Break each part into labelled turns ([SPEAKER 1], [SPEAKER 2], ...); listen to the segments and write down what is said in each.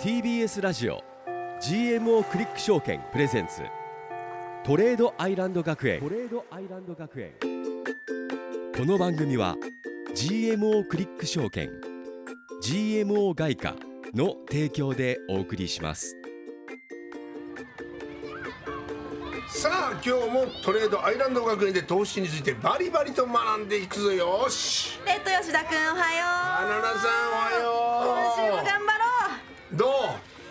[SPEAKER 1] TBS ラジオ GMO クリック証券プレゼンツトレードアイランド学園。トレードアイランド学園。この番組は GMO クリック証券 GMO 外貨の提供でお送りします。
[SPEAKER 2] さあ今日もトレードアイランド学園で投資についてバリバリと学んでいくぞ。よし。
[SPEAKER 3] レッド吉田くんおはよ
[SPEAKER 2] バナナさんお
[SPEAKER 3] う。今週も
[SPEAKER 2] はよ
[SPEAKER 3] 頑張
[SPEAKER 2] どう？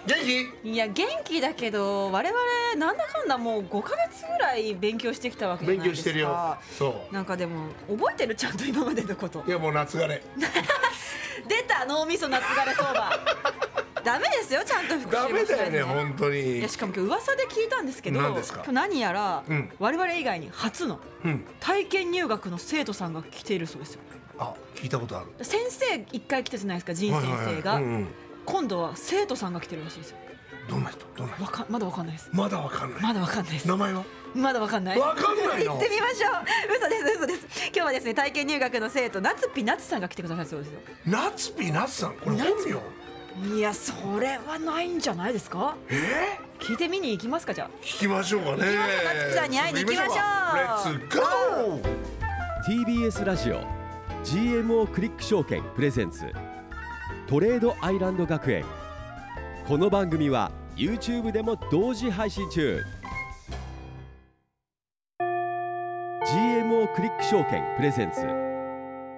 [SPEAKER 2] 元気？
[SPEAKER 3] ういや元気だけど我々なんだかんだもう5ヶ月ぐらい勉強してきたわけじゃ
[SPEAKER 2] 勉
[SPEAKER 3] ないですか。
[SPEAKER 2] 強してるよ。そ
[SPEAKER 3] なんかでも覚えてるちゃんと今までのこと。
[SPEAKER 2] ういやもう夏枯れ。
[SPEAKER 3] 出た脳みそ夏枯れ相場。ダメですよちゃんと復習
[SPEAKER 2] ダ
[SPEAKER 3] もしないと
[SPEAKER 2] メだよね。本当
[SPEAKER 3] い
[SPEAKER 2] に
[SPEAKER 3] やしかも今日噂で聞いたんですけど今日何やら、
[SPEAKER 2] うん。
[SPEAKER 3] 我々以外に初の
[SPEAKER 2] うん。
[SPEAKER 3] 体験入学の生徒さんが来ているそうですよ。
[SPEAKER 2] あ聞いたことある。
[SPEAKER 3] 先生一回来たじゃないですか仁先生が、
[SPEAKER 2] はいはいはい。うんうん
[SPEAKER 3] 今度は生徒さんが来てるらしいですよ。
[SPEAKER 2] どんな人？どんな人？
[SPEAKER 3] わかまだわかんないです。
[SPEAKER 2] まだわかんない？
[SPEAKER 3] まだわかんないです。
[SPEAKER 2] 名前は？
[SPEAKER 3] まだわかんない。
[SPEAKER 2] わかんないの？
[SPEAKER 3] 行ってみましょう。嘘です嘘です。今日はですね体験入学の生徒夏ピ夏さんが来てくださるそうですよ。
[SPEAKER 2] 夏ピ夏さん？これ本名？
[SPEAKER 3] いやそれはないんじゃないですか？
[SPEAKER 2] え？
[SPEAKER 3] 聞いてみに行きますかじゃあ。
[SPEAKER 2] ー、聞きましょうかね。
[SPEAKER 3] 行きましょう夏木さんに会いに行きましょう。
[SPEAKER 2] レッツゴー。
[SPEAKER 1] TBS ラジオ GMO クリック証券プレゼンツトレードアイランド学園。この番組は YouTube でも同時配信中。GMO クリック証券プレゼンツ。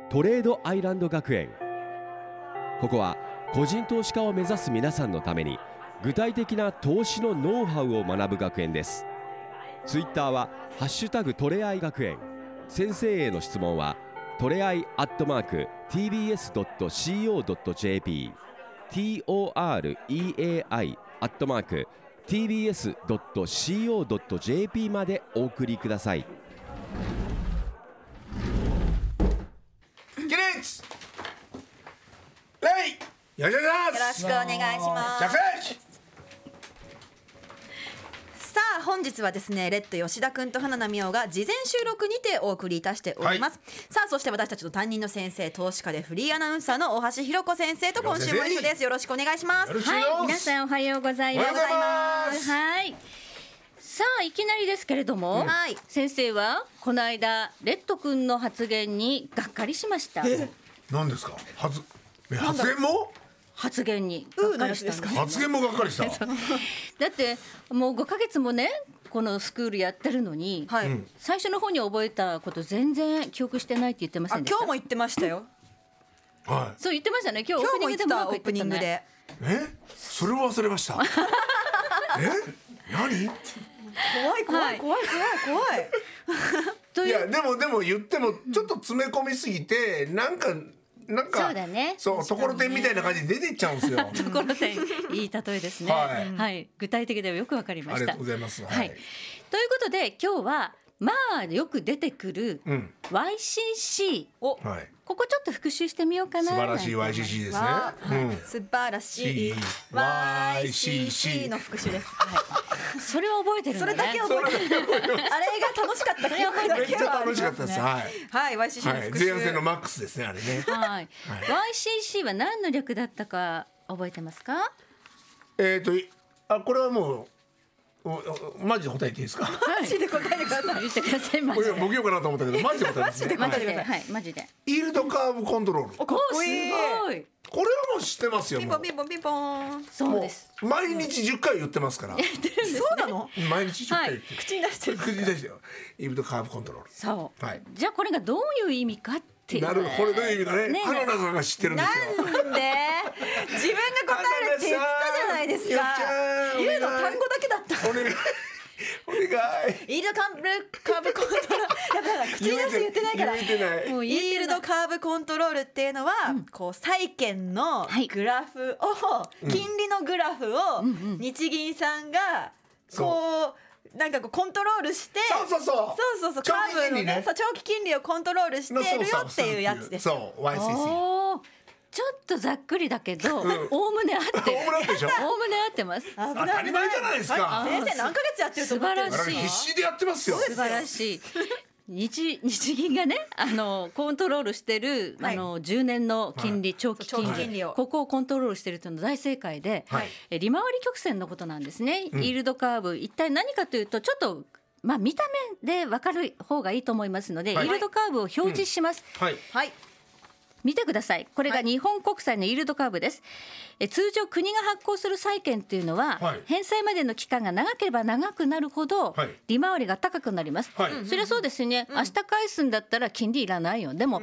[SPEAKER 1] トレードアイランド学園。ここは個人投資家を目指す皆さんのために具体的な投資のノウハウを学ぶ学園です。ツイッターは「ハッシュタグトレアイ学園」先生への質問はトレアイアットマーク TBS.CO.JP TOREAI アットマーク TBS.CO.JP までお送りください。
[SPEAKER 2] 起立レイ!よろしくお願いします
[SPEAKER 3] よろしくお願いします
[SPEAKER 2] 着席
[SPEAKER 3] さあ本日はですねレッド吉田くんと花奈美桜が事前収録にてお送りいたしております、さあそして私たちの担任の先生投資家でフリーアナウンサーの大橋ひろ子先生と今週も一緒です。よろしくお願いします。
[SPEAKER 4] はい、皆さんおはようございます。
[SPEAKER 2] おはようございます。
[SPEAKER 4] はい。さあいきなりですけれども、
[SPEAKER 3] はい。
[SPEAKER 4] 先生はこの間レッド君の発言にがっかりしました。
[SPEAKER 2] 何ですか？発え発言も？
[SPEAKER 4] 発言にがっかりしたんです
[SPEAKER 2] 発言もがっかりした。
[SPEAKER 4] だってもう5ヶ月もねこのスクールやってるのに、
[SPEAKER 3] はい、
[SPEAKER 4] 最初の方に覚えたこと全然記憶してないって言ってませ
[SPEAKER 3] あ
[SPEAKER 4] んでした
[SPEAKER 3] 今日も言ってましたよ。
[SPEAKER 2] は
[SPEAKER 4] そう言ってましたね。今日オープニングでも
[SPEAKER 3] オープニングで。
[SPEAKER 2] え？それを忘れました。え？何？
[SPEAKER 3] 怖い怖い怖い怖い怖い。
[SPEAKER 4] い
[SPEAKER 2] やでもでも言ってもちょっと詰め込みすぎてなんかなんか
[SPEAKER 4] そうだね。
[SPEAKER 2] そうところてんみたいな感じで出てっちゃうんですよ。
[SPEAKER 4] ところでいい例えですね。
[SPEAKER 2] はい。
[SPEAKER 4] はい、具体的ではよくわかりました。
[SPEAKER 2] ありがとうございます。
[SPEAKER 4] はい、
[SPEAKER 2] はい。
[SPEAKER 4] ということで今日はまあよく出てくる
[SPEAKER 2] うん。
[SPEAKER 4] YCC を
[SPEAKER 2] はい。
[SPEAKER 4] ここちょっと復習してみようかな
[SPEAKER 2] 素晴らしい YCC ですね。うん。
[SPEAKER 3] 素晴らしい YCC の復習です。
[SPEAKER 4] それを覚えてるね。
[SPEAKER 3] れだけ覚えてる。あれが楽しかった記憶だけは。
[SPEAKER 2] 楽しかったです。はい。
[SPEAKER 3] はい YCC の
[SPEAKER 2] はい。
[SPEAKER 3] 復習。
[SPEAKER 2] 前半戦のマックスですねあれね。
[SPEAKER 4] はい。YCC は何の略だったか覚えてますか？
[SPEAKER 2] えっとあこれはもうマジで答えていいですか？
[SPEAKER 3] マジで答えてください。
[SPEAKER 4] 言ってくださいマ
[SPEAKER 2] こ
[SPEAKER 4] ジで。
[SPEAKER 2] れボケようかなと思ったけどマジで。答えですね
[SPEAKER 4] マジで
[SPEAKER 2] はい。
[SPEAKER 4] はいマジで。
[SPEAKER 2] イールドカーブコントロール。こ
[SPEAKER 3] おかっこいい
[SPEAKER 4] すごい。
[SPEAKER 2] れはもう知ってますよ
[SPEAKER 3] ピンポンピンポンピンポン。
[SPEAKER 4] そうです。
[SPEAKER 2] 毎日10回言ってますから。
[SPEAKER 3] そうなの？
[SPEAKER 2] 毎日10回言ってる。
[SPEAKER 3] 口に出してる
[SPEAKER 2] 口に出してよ。イールドカーブコントロー
[SPEAKER 4] そう。
[SPEAKER 2] はい。
[SPEAKER 4] じゃあこれがどういう意味かっていう。
[SPEAKER 2] ルなるほどこれどういう意味かね？
[SPEAKER 4] ね
[SPEAKER 2] 花田さんが知ってるんですよ。
[SPEAKER 3] なんで？自分が答えるって言ったじゃないですか。言うの単語
[SPEAKER 2] お願い。お願い。
[SPEAKER 3] イールドカーブカーブコントロール。やばいやばい口に出して言ってないから。
[SPEAKER 2] 言えてない。
[SPEAKER 4] もう
[SPEAKER 3] イールドカーブコントロールっていうのは、こう債券の
[SPEAKER 4] はい。
[SPEAKER 3] グラフを、金利のグラフを日銀さんがこうなんかこうコントロールして
[SPEAKER 2] そうそうそう。
[SPEAKER 3] そうそうそう。
[SPEAKER 2] 長
[SPEAKER 3] カーブの
[SPEAKER 2] 期金利ね
[SPEAKER 3] ねそう長期金利をコントロールしてるよっていうやつです
[SPEAKER 2] そう YCC
[SPEAKER 4] おーちょっとざっくりだけど、おおむね合ってる。おおむね合って ます。
[SPEAKER 3] 危
[SPEAKER 2] 当たり前じゃないですか。
[SPEAKER 3] 先生何ヶ月やってると思ってる
[SPEAKER 2] 我々必死でやってますよ。
[SPEAKER 4] 素晴らしい。日日銀がねあのコントロールしてる、
[SPEAKER 3] はい。
[SPEAKER 4] あの10年の金利、
[SPEAKER 2] はい
[SPEAKER 4] 長期金利。
[SPEAKER 3] 長期金利を。
[SPEAKER 4] ここをコントロールしてるというのは大正解で、
[SPEAKER 2] はい。
[SPEAKER 4] え利回り曲線のことなんですね、
[SPEAKER 2] うん。
[SPEAKER 4] イールドカーブ。一体何かというとちょっとまあ見た目で分かる方がいいと思いますので、
[SPEAKER 2] はい。
[SPEAKER 4] イールドカーブを表示します、
[SPEAKER 2] はい。
[SPEAKER 3] はい
[SPEAKER 4] 見てください。これが日本国債のイールドカーブです、え通常国が発行する債券っていうのは、
[SPEAKER 2] はい。
[SPEAKER 4] 返済までの期間が長ければ長くなるほど、
[SPEAKER 2] はい。
[SPEAKER 4] 利回りが高くなります、
[SPEAKER 2] はい。
[SPEAKER 4] それはそうですよね、明日返すんだったら金利いらないよ。でも、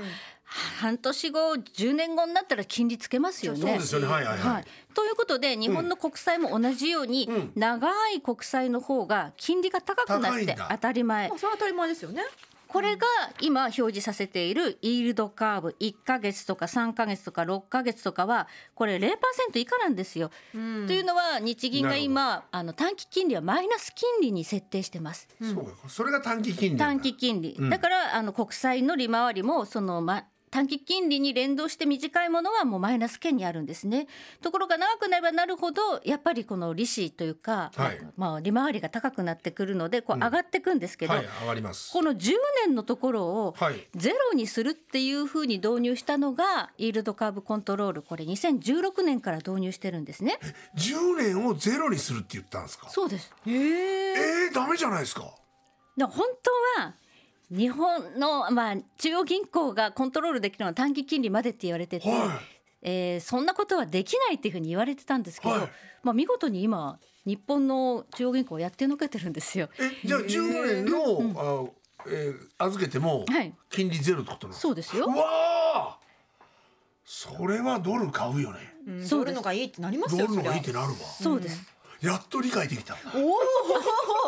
[SPEAKER 4] 半年後10年後になったら金利つけますよね。
[SPEAKER 2] そうですよね。はいはいはい、
[SPEAKER 4] はい、ということで日本の国債も同じように、
[SPEAKER 2] うん。
[SPEAKER 4] 長い国債の方が金利が高くなって当たり前。
[SPEAKER 3] まあそれは当たり前ですよね
[SPEAKER 4] これが今表示させているイールドカーブ1ヶ月とか3ヶ月とか6ヶ月とかはこれ0%以下なんですよ。というのは日銀が今あの短期金利はマイナス金利に設定してます。
[SPEAKER 2] そうか。それが短期金利
[SPEAKER 4] 短期金利、
[SPEAKER 2] うん。
[SPEAKER 4] だからあの国債の利回りもその、ま、短期金利に連動して短いものはもうマイナス圏にあるんですね。ところが長くなればなるほどやっぱりこの利子というか、
[SPEAKER 2] はい。
[SPEAKER 4] まあ、利回りが高くなってくるのでこう
[SPEAKER 2] うん。
[SPEAKER 4] 上がってくんですけど、
[SPEAKER 2] はい上がります。
[SPEAKER 4] この10年のところを
[SPEAKER 2] はい。
[SPEAKER 4] ゼロにするっていうふうに導入したのがイールドカーブコントロールこれ2016年から導入してるんですね。
[SPEAKER 2] 10年をゼロにするって言ったんですか？
[SPEAKER 4] そうです。
[SPEAKER 3] へえ
[SPEAKER 2] えー、ダメじゃないですか。
[SPEAKER 4] 本当は日本の、まあ、中央銀行がコントロールできるのは短期金利までって言われてて、
[SPEAKER 2] は
[SPEAKER 4] えーそんなことはできないっていうふうに言われてたんですけど、
[SPEAKER 2] はい。
[SPEAKER 4] まあ、見事に今日本の中央銀行はやってのけてるんですよ。
[SPEAKER 2] えじゃあ15年の、あえー預けても
[SPEAKER 4] はい。
[SPEAKER 2] 金利ゼロってことなんですか
[SPEAKER 4] そうですよ。
[SPEAKER 2] うわあそれはドル買うよね。
[SPEAKER 3] そうるのがいいってなります
[SPEAKER 2] ドルのがいいってなるわ。
[SPEAKER 4] そうです、
[SPEAKER 2] やっと理解できた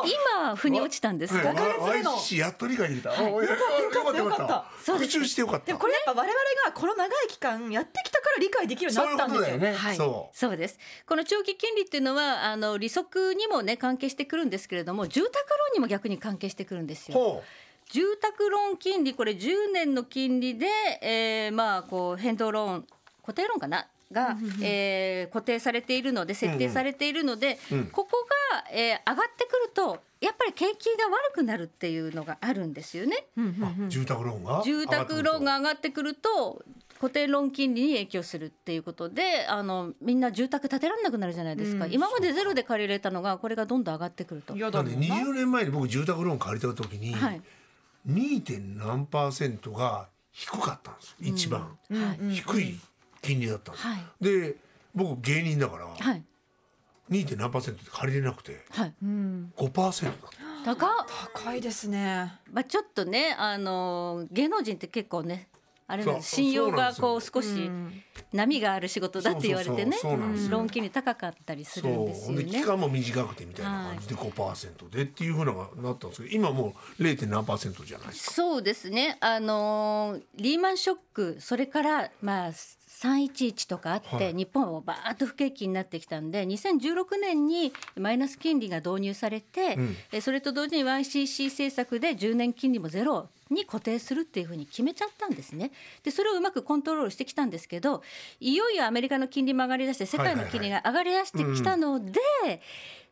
[SPEAKER 4] 今腑に落ちたんですか、
[SPEAKER 2] はい。わ YCC やっと理解できた、あよかったよかったよかった。復習してよかった。
[SPEAKER 3] これやっぱ我々がこの長い期間やってきたから理解できるようになったんですよ。
[SPEAKER 2] ね。
[SPEAKER 4] はい、
[SPEAKER 2] そ
[SPEAKER 4] そうです。この長期金利っていうのはあの利息にもね関係してくるんですけれども住宅ローンにも逆に関係してくるんですよ。
[SPEAKER 2] ほ
[SPEAKER 4] 住宅ローン金利これ10年の金利で、えーまあこう変動ローン固定ローンかな？が、えー固定されているので設定されているので、
[SPEAKER 2] うん。
[SPEAKER 4] ここが、えー上がってくるとやっぱり景気が悪くなるっていうのがあるんですよね。
[SPEAKER 2] 住宅ローンが？
[SPEAKER 4] 住宅ローンが上がってくると。固定ローン金利に影響するっていうことであのみんな住宅建てられなくなるじゃないですか、
[SPEAKER 3] うん。
[SPEAKER 4] 今までゼロで借りれたのがこれがどんどん上がってくると。
[SPEAKER 3] 嫌
[SPEAKER 2] なんで20年前に僕住宅ローン借りた時に、
[SPEAKER 4] はい、
[SPEAKER 2] 2. 点何パーセントが低かったんです一番、
[SPEAKER 4] はい
[SPEAKER 2] 低い金利だったんです、
[SPEAKER 4] はい。
[SPEAKER 2] で僕芸人だから
[SPEAKER 4] はい。
[SPEAKER 2] 2. 点何パーセントって借りれなくて
[SPEAKER 4] はい、
[SPEAKER 2] 5%だった。
[SPEAKER 4] 高っ。
[SPEAKER 3] 高いですね。
[SPEAKER 4] まあ、ちょっとね、あの芸能人って結構ねあれ信用がこう少し波がある仕事だって言われてね
[SPEAKER 2] そうそうそうそうなんですよ。
[SPEAKER 4] ローン金利高かったりするんですよね。
[SPEAKER 2] 間も短くてみたいな感じで5%でっていうふうなのがなったんですけど今もう 0. 何パーセントじゃないですか。
[SPEAKER 4] そうですね、あのーリーマンショックそれからまあ311とかあって、
[SPEAKER 2] はい。
[SPEAKER 4] 日本はバーッと不景気になってきたんで2016年にマイナス金利が導入されて、
[SPEAKER 2] うん。
[SPEAKER 4] えそれと同時に YCC 政策で10年金利もゼロに固定するっていうふうに決めちゃったんですね。でそれをうまくコントロールしてきたんですけどいよいよアメリカの金利も上がりだして世界の金利が上がりだしてきたので、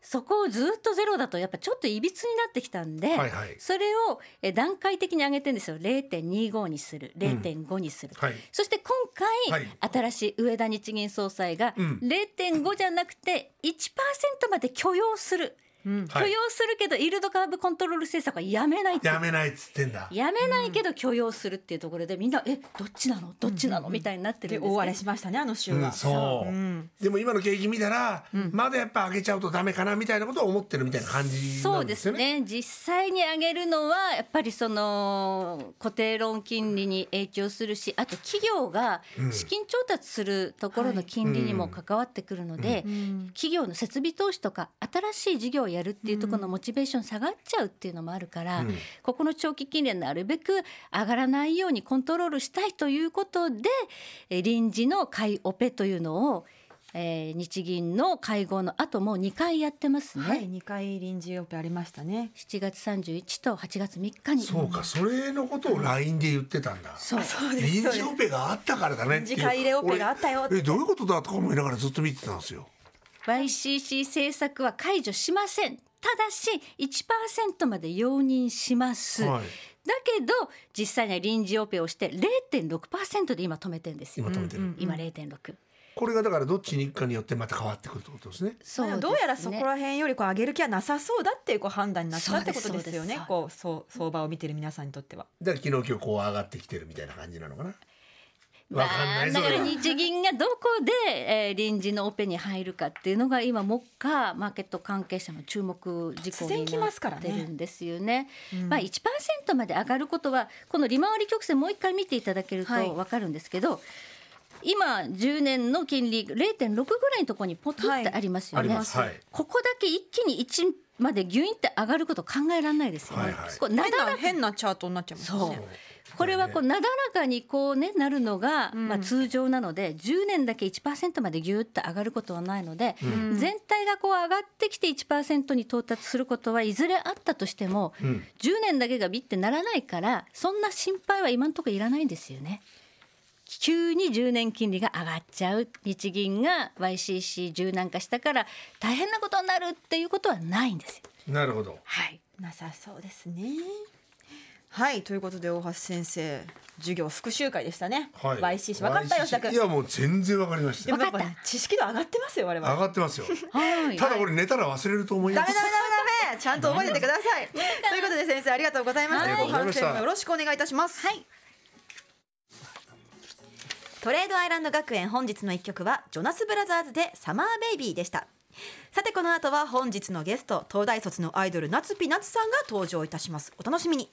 [SPEAKER 4] そこをずっとゼロだとやっぱちょっといびつになってきたんで、
[SPEAKER 2] はいはい。
[SPEAKER 4] それをえ段階的に上げてんですよ。0.25にする。0.5にする、
[SPEAKER 2] はい。
[SPEAKER 4] そして今回、
[SPEAKER 2] はい。
[SPEAKER 4] 新しい上田日銀総裁が
[SPEAKER 2] うん。
[SPEAKER 4] 0.5じゃなくて1%まで許容する、
[SPEAKER 2] はい
[SPEAKER 4] 許容するけどイールドカーブコントロール政策はやめないって。
[SPEAKER 2] やめないっつってんだ。
[SPEAKER 4] やめないけど許容するっていうところでみんなえどっちなの？どっちなの？みたいになってるんです
[SPEAKER 3] 大荒れしましたねあの週は、
[SPEAKER 2] うん、そう、
[SPEAKER 3] ん。
[SPEAKER 2] でも今の景気見たら、まだやっぱ上げちゃうとダメかなみたいなことを思ってるみたいな感じ
[SPEAKER 4] そうんで
[SPEAKER 2] す
[SPEAKER 4] ね。実際に上げるのはやっぱりその固定ローン金利に影響するしあと企業が資金調達するところの金利にも関わってくるので、企業の設備投資とか新しい事業をやるっていうところのモチベーション下がっちゃうっていうのもあるから、
[SPEAKER 2] うん。
[SPEAKER 4] ここの長期金利はなるべく上がらないようにコントロールしたいということでえー臨時の買いオペというのを、えー日銀の会合の後も2回やってますね。
[SPEAKER 3] はい2回臨時オペありましたね。
[SPEAKER 4] 7月31と8月3日に。
[SPEAKER 2] そうかそれのことを LINE で言ってたんだ、
[SPEAKER 4] そう。
[SPEAKER 3] そうです。
[SPEAKER 2] 臨時オペがあったからだねっていう。
[SPEAKER 3] 臨時買い入れオペがあったよって。
[SPEAKER 2] 俺えどういうことだとか思いながらずっと見てたんですよ
[SPEAKER 4] YCC 政策は解除しません。ただし1%まで容認します、
[SPEAKER 2] はい。
[SPEAKER 4] だけど実際には臨時オペをして0.6%で今止めてるんですよ、
[SPEAKER 2] 今止めてる、
[SPEAKER 4] 今0.6
[SPEAKER 2] これがだからどっちに行くかによってまた変わってくるってことですね。
[SPEAKER 4] そ
[SPEAKER 3] まあどうやらそこら辺よりこう上げる気はなさそうだっていうこう判断になったってこと
[SPEAKER 4] です
[SPEAKER 3] よね。
[SPEAKER 4] そう
[SPEAKER 3] こうそう相場を見てる皆さんにとっては。
[SPEAKER 2] だから昨日今日こう上がってきてるみたいな感じなのかな
[SPEAKER 4] ま
[SPEAKER 2] わかんない
[SPEAKER 4] あだから日銀がどこで、えー臨時のオペに入るかっていうのが今目下マーケット関係者の注目事項になっ
[SPEAKER 3] 来ますからね
[SPEAKER 4] てるんですよね。まあ1%まで上がることはこの利回り曲線もう一回見ていただけると
[SPEAKER 3] はい
[SPEAKER 4] わかるんですけど、今10年の金利0.6ぐらいのところにポツってありますよね。
[SPEAKER 2] はい
[SPEAKER 4] ここだけ一気に1までギュインって上がること考えられないですよね。
[SPEAKER 2] はいはい
[SPEAKER 4] こうなだ
[SPEAKER 3] 変なチャートになっちゃいます
[SPEAKER 4] そう
[SPEAKER 3] ね。
[SPEAKER 4] これはこうなだらかにこうねなるのが、まあ通常なので10年だけ1%までギューッと上がることはないので、全体がこう上がってきて1%に到達することはいずれあったとしても、
[SPEAKER 2] ん。
[SPEAKER 4] 10年だけがビッてならないからそんな心配は今のところいらないんですよね。急に10年金利が上がっちゃう。日銀が YCC 柔軟化したから大変なことになるっていうことはないんですよ。
[SPEAKER 2] なるほど。
[SPEAKER 4] はい。
[SPEAKER 3] なさそうですね。はいということで大橋先生授業復習会でしたね。
[SPEAKER 2] はい
[SPEAKER 3] YCC 分かった吉田君。
[SPEAKER 2] いやもう全然わかりました
[SPEAKER 3] でもやっぱね知識度上がってますよ我々。
[SPEAKER 2] 上がってますよ
[SPEAKER 4] はい
[SPEAKER 2] ただこれ寝たら忘れると思います
[SPEAKER 3] ダメダメダメダメちゃんと覚えててください。ということで先生ありがとうございました。
[SPEAKER 2] はい
[SPEAKER 3] 後半戦もよろしくお願いいたします。はい。トレードアイランド学園本日の一曲はジョナスブラザーズでサマーベイビーでした。さてこの後は本日のゲスト東大卒のアイドル夏ピナツさんが登場いたします。お楽しみに。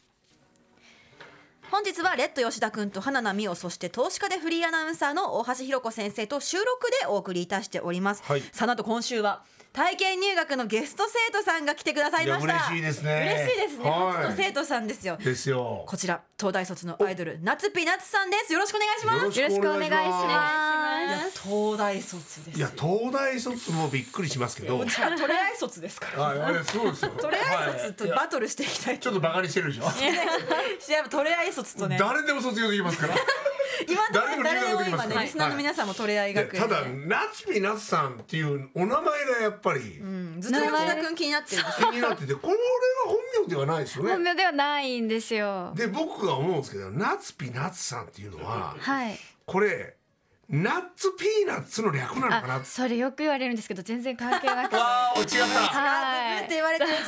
[SPEAKER 3] 本日はレッド吉田君と花奈美桜そして投資家でフリーアナウンサーの大橋ひろ子先生と収録でお送りいたしております。
[SPEAKER 2] はい
[SPEAKER 3] さあなんと今週は体験入学のゲスト生徒さんが来てくださいました。
[SPEAKER 2] 嬉しいですね
[SPEAKER 3] 嬉しいですね。
[SPEAKER 2] はい
[SPEAKER 3] 初の生徒さんですよ。
[SPEAKER 2] ですよ
[SPEAKER 3] こちら東大卒のアイドル夏ピナツさんです。よろしくお願いします。
[SPEAKER 2] よろしくお願いします
[SPEAKER 3] 東大卒ですよ。
[SPEAKER 2] いや東大卒もびっくりしますけど
[SPEAKER 3] じゃあトレアイ卒ですから。
[SPEAKER 2] はいそうですよ
[SPEAKER 3] トレアイ卒とバトルしていきたいと
[SPEAKER 2] ちょっとバカにしてるでしょ
[SPEAKER 3] やっぱトレアイ卒とね。
[SPEAKER 2] 誰でも卒業できますから
[SPEAKER 3] 今
[SPEAKER 2] 誰でも
[SPEAKER 3] 誰でも今ねリスナーの皆さんもトレアイ
[SPEAKER 2] いや
[SPEAKER 3] 学園で。
[SPEAKER 2] ただなつぴなつさんっていうお名前がやっぱり
[SPEAKER 3] うんずっと吉田君気になってる。
[SPEAKER 2] 気になっててこれは本名ではないですよね
[SPEAKER 5] 本名ではないんですよ。
[SPEAKER 2] で僕が思うんですけどなつぴなつさんっていうのは
[SPEAKER 5] はい。
[SPEAKER 2] これナッツピーナッツの略なのかな？
[SPEAKER 5] あ、それよく言われるんですけど全然関係なく。て。
[SPEAKER 2] わー違った。
[SPEAKER 5] は
[SPEAKER 3] ブーって言われてるんで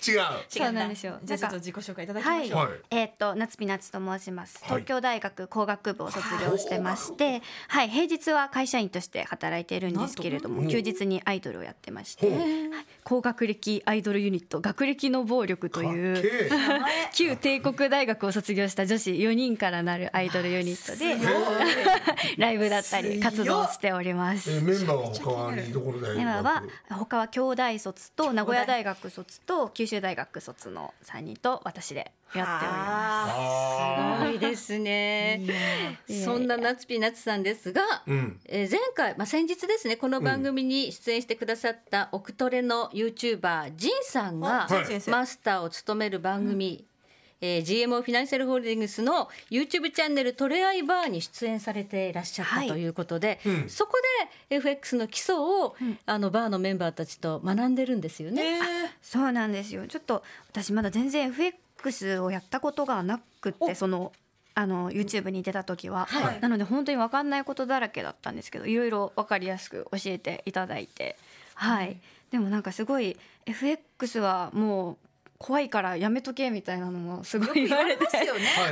[SPEAKER 3] すよ。
[SPEAKER 2] 違う。
[SPEAKER 5] そうなんですよ。
[SPEAKER 3] じゃあちょっと自己紹介いただきま
[SPEAKER 5] はい
[SPEAKER 3] しょう。
[SPEAKER 2] はい。
[SPEAKER 5] えーっとなつぴなつと申します。
[SPEAKER 2] はい
[SPEAKER 5] 東京大学工学部を卒業してまして、はい。平日は会社員として働いているんですけれども、休日にアイドルをやってまして、高学歴アイドルユニット学歴の暴力という 旧帝国大学を卒業した女子4人からなるアイドルユニットで ライブだったり活動をしております。
[SPEAKER 2] え。メンバーは他はにどこの大学
[SPEAKER 5] メンバーは他は京大卒と名古屋大学卒と九州大学卒の3人と私でやっております。
[SPEAKER 2] あ
[SPEAKER 4] すごいですね。そんな夏ピーナッツさんですが、
[SPEAKER 2] うん。
[SPEAKER 4] えー前回、まあ、先日ですねこの番組に出演してくださったオクトレの YouTuber ジンさんが
[SPEAKER 3] あジン先生。
[SPEAKER 4] マスターを務める番組、えー GMO フィナンシャルホールディングスの YouTube チャンネル「トレアイバー」に出演されていらっしゃった
[SPEAKER 5] はい。
[SPEAKER 4] ということで、
[SPEAKER 2] うん。
[SPEAKER 4] そこで FX の基礎を、あのバーのメンバーたちと学んでるんですよね。
[SPEAKER 5] そうなんですよ。ちょっと私まだ全然 FX をやったことがなくってそのあの YouTube に出た時は、
[SPEAKER 3] はい。
[SPEAKER 5] なので本当に分かんないことだらけだったんですけどいろいろ分かりやすく教えていただいて。はい、でもなんかすごい FX はもう怖いからやめとけみたいなのもすごい言われて。
[SPEAKER 3] ますよね。
[SPEAKER 2] は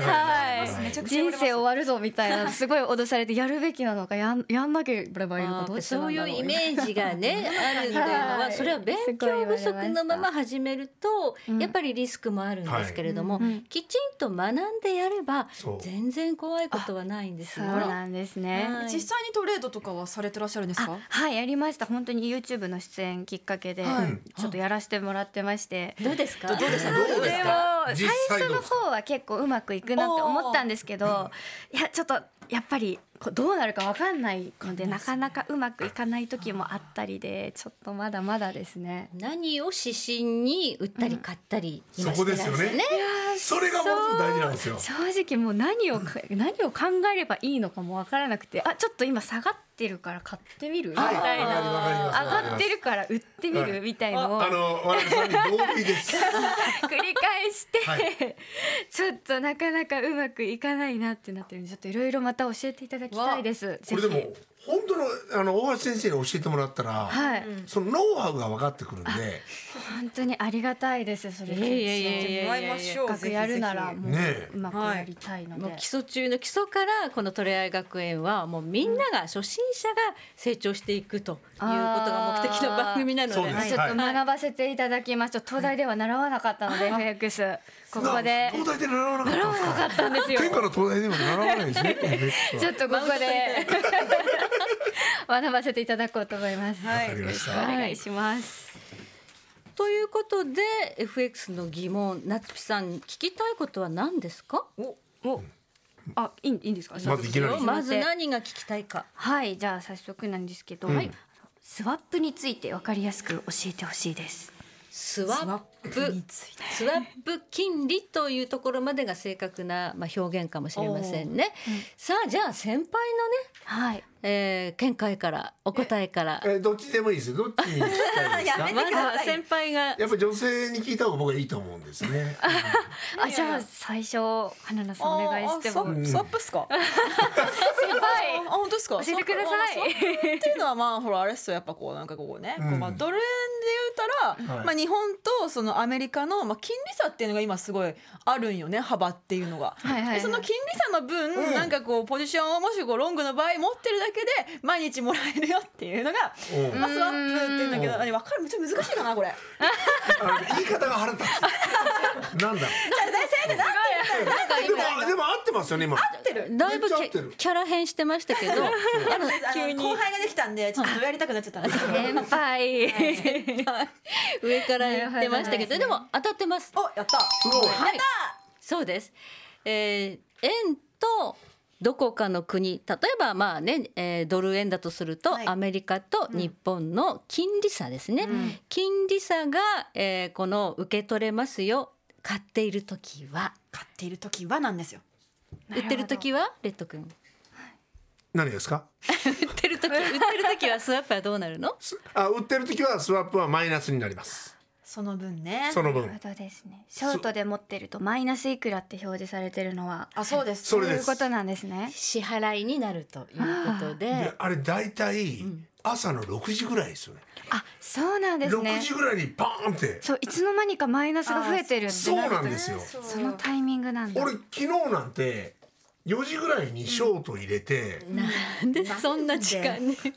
[SPEAKER 2] い
[SPEAKER 5] はい
[SPEAKER 3] めちゃくちゃ言われます
[SPEAKER 5] 人生終わるぞみたいなすごい脅されてやるべきなのかやんやんなければいいのかどっちなんだろ
[SPEAKER 4] そういうイメージがねあるって いうのは
[SPEAKER 5] はい。
[SPEAKER 4] それは勉強不足のまま始めると
[SPEAKER 5] うん。
[SPEAKER 4] やっぱりリスクもあるんですけれども、きちんと学んでやれば全然怖いことはないんです
[SPEAKER 5] そう
[SPEAKER 4] よ。
[SPEAKER 5] なんですね。
[SPEAKER 4] はい。
[SPEAKER 3] 実際にトレードとかはされてらっしゃるんですか？
[SPEAKER 5] あ。はいやりました。本当に YouTube の出演きっかけで、
[SPEAKER 3] はい。
[SPEAKER 5] ちょっとやらせてもらってまして、
[SPEAKER 4] どうですか？
[SPEAKER 3] どうですか？
[SPEAKER 2] どうで
[SPEAKER 5] 最初の方は結構うまくいくなって思ったんですけどいやちょっとやっぱりこうどうなるかわかんない。のでなかなかうまくいかない時もあったりでちょっとまだまだですね。
[SPEAKER 4] 何を指針に売ったり買ったり、
[SPEAKER 2] そ
[SPEAKER 4] 今
[SPEAKER 2] こですよね
[SPEAKER 4] してらっしゃる
[SPEAKER 2] それがものすごく大事なんですよ。
[SPEAKER 5] 正直もう何をか何を考えればいいのかもわからなくてあちょっと今下がっってるから買ってみる？み
[SPEAKER 2] はい
[SPEAKER 5] たいな上がってるから売ってみる？みたいのを
[SPEAKER 2] あの我々さんに同意です。
[SPEAKER 5] 繰り返して、
[SPEAKER 2] はい。
[SPEAKER 5] ちょっとなかなかうまくいかないなってなってるんでちょっといろいろまた教えていただきたいです。
[SPEAKER 2] これでも
[SPEAKER 5] ぜ
[SPEAKER 2] 本当のあの大橋先生に教えてもらったら、
[SPEAKER 5] ひはい、
[SPEAKER 2] そのノウハウが分かってくるんで。
[SPEAKER 5] 本当にありがたいですそれ。
[SPEAKER 4] いやいやいやいや
[SPEAKER 3] もらいま
[SPEAKER 5] やるならもう
[SPEAKER 2] ねえ。
[SPEAKER 5] うまくやりたいので、
[SPEAKER 4] もう基礎中の基礎からこのトレアイ学園はもうみんなが初心者が成長していくと。いうことが目的の番組なので、
[SPEAKER 2] そうです。
[SPEAKER 5] ちょっと学ばせていただきます。東大では習わなかったので FX ここで。
[SPEAKER 2] 東大で習わなかったんですか
[SPEAKER 5] あったんですよ。
[SPEAKER 2] 天下の東大でも習わないですね。
[SPEAKER 5] ちょっとここで。学ばせていただこうと思います。
[SPEAKER 2] わかりました。
[SPEAKER 5] お願いします。
[SPEAKER 4] ということで FX の疑問夏木さん聞きたいことは何ですか？
[SPEAKER 5] お、あ、いいいいんですか？
[SPEAKER 2] まずいきなり。
[SPEAKER 4] まず何が聞きたいか。
[SPEAKER 5] はい、じゃあ早速なんですけど、はい、スワップについてわかりやすく教えてほしいです。
[SPEAKER 4] スワップスワップ金利というところまでが正確な、まあ、表現かもしれませんね。さあじゃあ先輩のね、
[SPEAKER 5] はい。
[SPEAKER 4] えー、見解からお答えから
[SPEAKER 2] えどっちでもい。いですどっちに聞きたい。ですか
[SPEAKER 3] やめて
[SPEAKER 4] まずは先輩が
[SPEAKER 2] やっぱ女性に聞いた方が僕はい。いと思うんですね
[SPEAKER 5] あ、じゃあ最初花菜さんお願い。しても。
[SPEAKER 3] あーあスワップっすか
[SPEAKER 5] 先輩
[SPEAKER 3] あ本当ですか
[SPEAKER 5] 教えてください。
[SPEAKER 3] っていうのはまあほらあれっすよやっぱこうなんかこうね、こうまあドル円で言うたら、
[SPEAKER 2] はい
[SPEAKER 3] まあ日本とそのアメリカのまあ金利差ってい。うのが今すごい。あるんよね幅っていうのが。
[SPEAKER 5] はいはいはい。
[SPEAKER 3] その金利差の分、なんかこうポジションをもしこうロングの場合持ってるだけで毎日もらえるよっていうのが、スワップっていうんだけど、あれわかるめっちゃ難しいかなこれ。
[SPEAKER 2] 言い方が腹立つ。なんだ？でもでも合ってますよね今。合
[SPEAKER 3] ってる。
[SPEAKER 4] だいぶキャラ変してましたけど。
[SPEAKER 3] あの急に。後輩ができたんでちょっとやりたくなっちゃったんです。
[SPEAKER 4] 上から言ってましたけど。でも当たってます。
[SPEAKER 3] おやった。
[SPEAKER 4] そうです。えー、円とどこかの国例えばまあね、えードル円だとすると、
[SPEAKER 3] はい。
[SPEAKER 4] アメリカと日本の金利差ですね、金利差が、えーこの受け取れますよ。買っている時は。
[SPEAKER 3] 買っている時はなんですよ。
[SPEAKER 4] 売ってる時は？レッド君。
[SPEAKER 2] 何ですか？
[SPEAKER 4] 売ってる時売ってる時はスワップはどうなるの？
[SPEAKER 2] すあ売ってる時はスワップはマイナスになります
[SPEAKER 3] その分ね。
[SPEAKER 2] その分
[SPEAKER 5] なるほどですね。ショートで持ってるとマイナスいくらって表示されてるのは
[SPEAKER 3] あそうです。
[SPEAKER 2] それです
[SPEAKER 5] そういうことなんですね。
[SPEAKER 4] 支払いになるということ
[SPEAKER 2] で
[SPEAKER 4] で
[SPEAKER 2] あれ大体朝の6時ぐらいですよね
[SPEAKER 5] あ、そうなんですね
[SPEAKER 2] 6。時ぐらいにバーンって
[SPEAKER 5] そういつの間にかマイナスが増えてる
[SPEAKER 2] そう
[SPEAKER 5] な
[SPEAKER 2] んですよ
[SPEAKER 5] そのタイミングなんだ。
[SPEAKER 2] 俺昨日なんて4時ぐらいにショート入れて、
[SPEAKER 4] なんでそんな時間に？
[SPEAKER 3] 来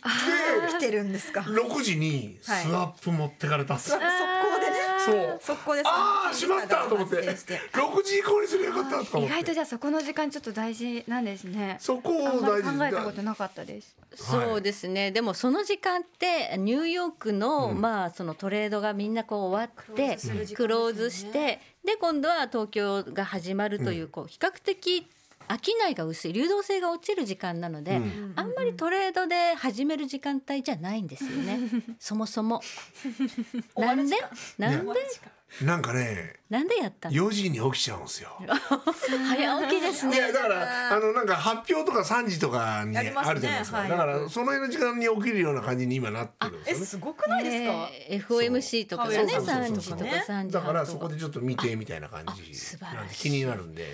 [SPEAKER 3] てるんですか。
[SPEAKER 2] 6時にスワップ持ってかれたんですよ、
[SPEAKER 3] 速攻でね。
[SPEAKER 2] そう。
[SPEAKER 3] 速攻で。
[SPEAKER 2] ああしまったと思って。
[SPEAKER 3] 発生して
[SPEAKER 2] 6時以降にすればよかったと思って。
[SPEAKER 5] 意外とじゃあそこの時間ちょっと大事なんですね。
[SPEAKER 2] そこを
[SPEAKER 5] あんまり
[SPEAKER 2] 大事
[SPEAKER 5] 考えたことなかったです。
[SPEAKER 4] そうですね、でもその時間ってニューヨークの、まあそのトレードがみんなこう終わってクローズしてで今度は東京が始まるというこう比較的商いが薄い流動性が落ちる時間なので、あんまりトレードで始める時間帯じゃないんですよね。そもそも。なんで？なんで？
[SPEAKER 2] なんかね
[SPEAKER 4] なんでやったの
[SPEAKER 2] ？4時に起きちゃうんですよ。
[SPEAKER 4] 早起きです
[SPEAKER 2] い
[SPEAKER 4] ね。
[SPEAKER 2] やだからあのなんか発表とか3時とかにあるじゃないですか、
[SPEAKER 3] はい。
[SPEAKER 2] だからその辺の時間に起きるような感じに今なってるんですよね。
[SPEAKER 3] えすごくないですか？
[SPEAKER 4] えー FOMC とかがね
[SPEAKER 3] そう。そうそう
[SPEAKER 4] 3
[SPEAKER 3] そう
[SPEAKER 4] 時とか3時
[SPEAKER 2] だからそこでちょっと見てみたいな感じ
[SPEAKER 4] 素晴らしい。
[SPEAKER 2] なんで気になるんで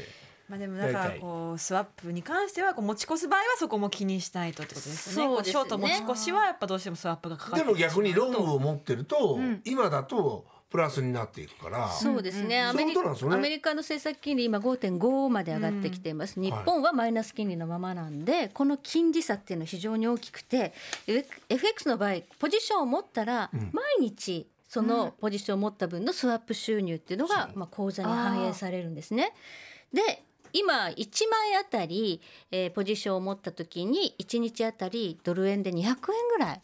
[SPEAKER 3] まあでもだからこうスワップに関してはこう持ち越す場合はそこも気にしたいとってことですよね。
[SPEAKER 4] そうですね。
[SPEAKER 3] こショート持ち越しはやっぱどうしてもスワップがかかって
[SPEAKER 2] でも逆にロング
[SPEAKER 3] を
[SPEAKER 2] を持ってると、今だとプラスになっていくから。
[SPEAKER 4] そうですね、アメリ
[SPEAKER 2] そういうことなんですよね。
[SPEAKER 4] アメリカの政策金利今5.5まで上がってきています、日本はマイナス金利のままなんでこの金利差っていうのは非常に大きくて FX の場合ポジションを持ったら毎日そのポジションを持った分のスワップ収入っていうのが、まあ、口座に反映されるんですね。で今1枚あたり、えーポジションを持った時に1日あたりドル円で200円ぐらい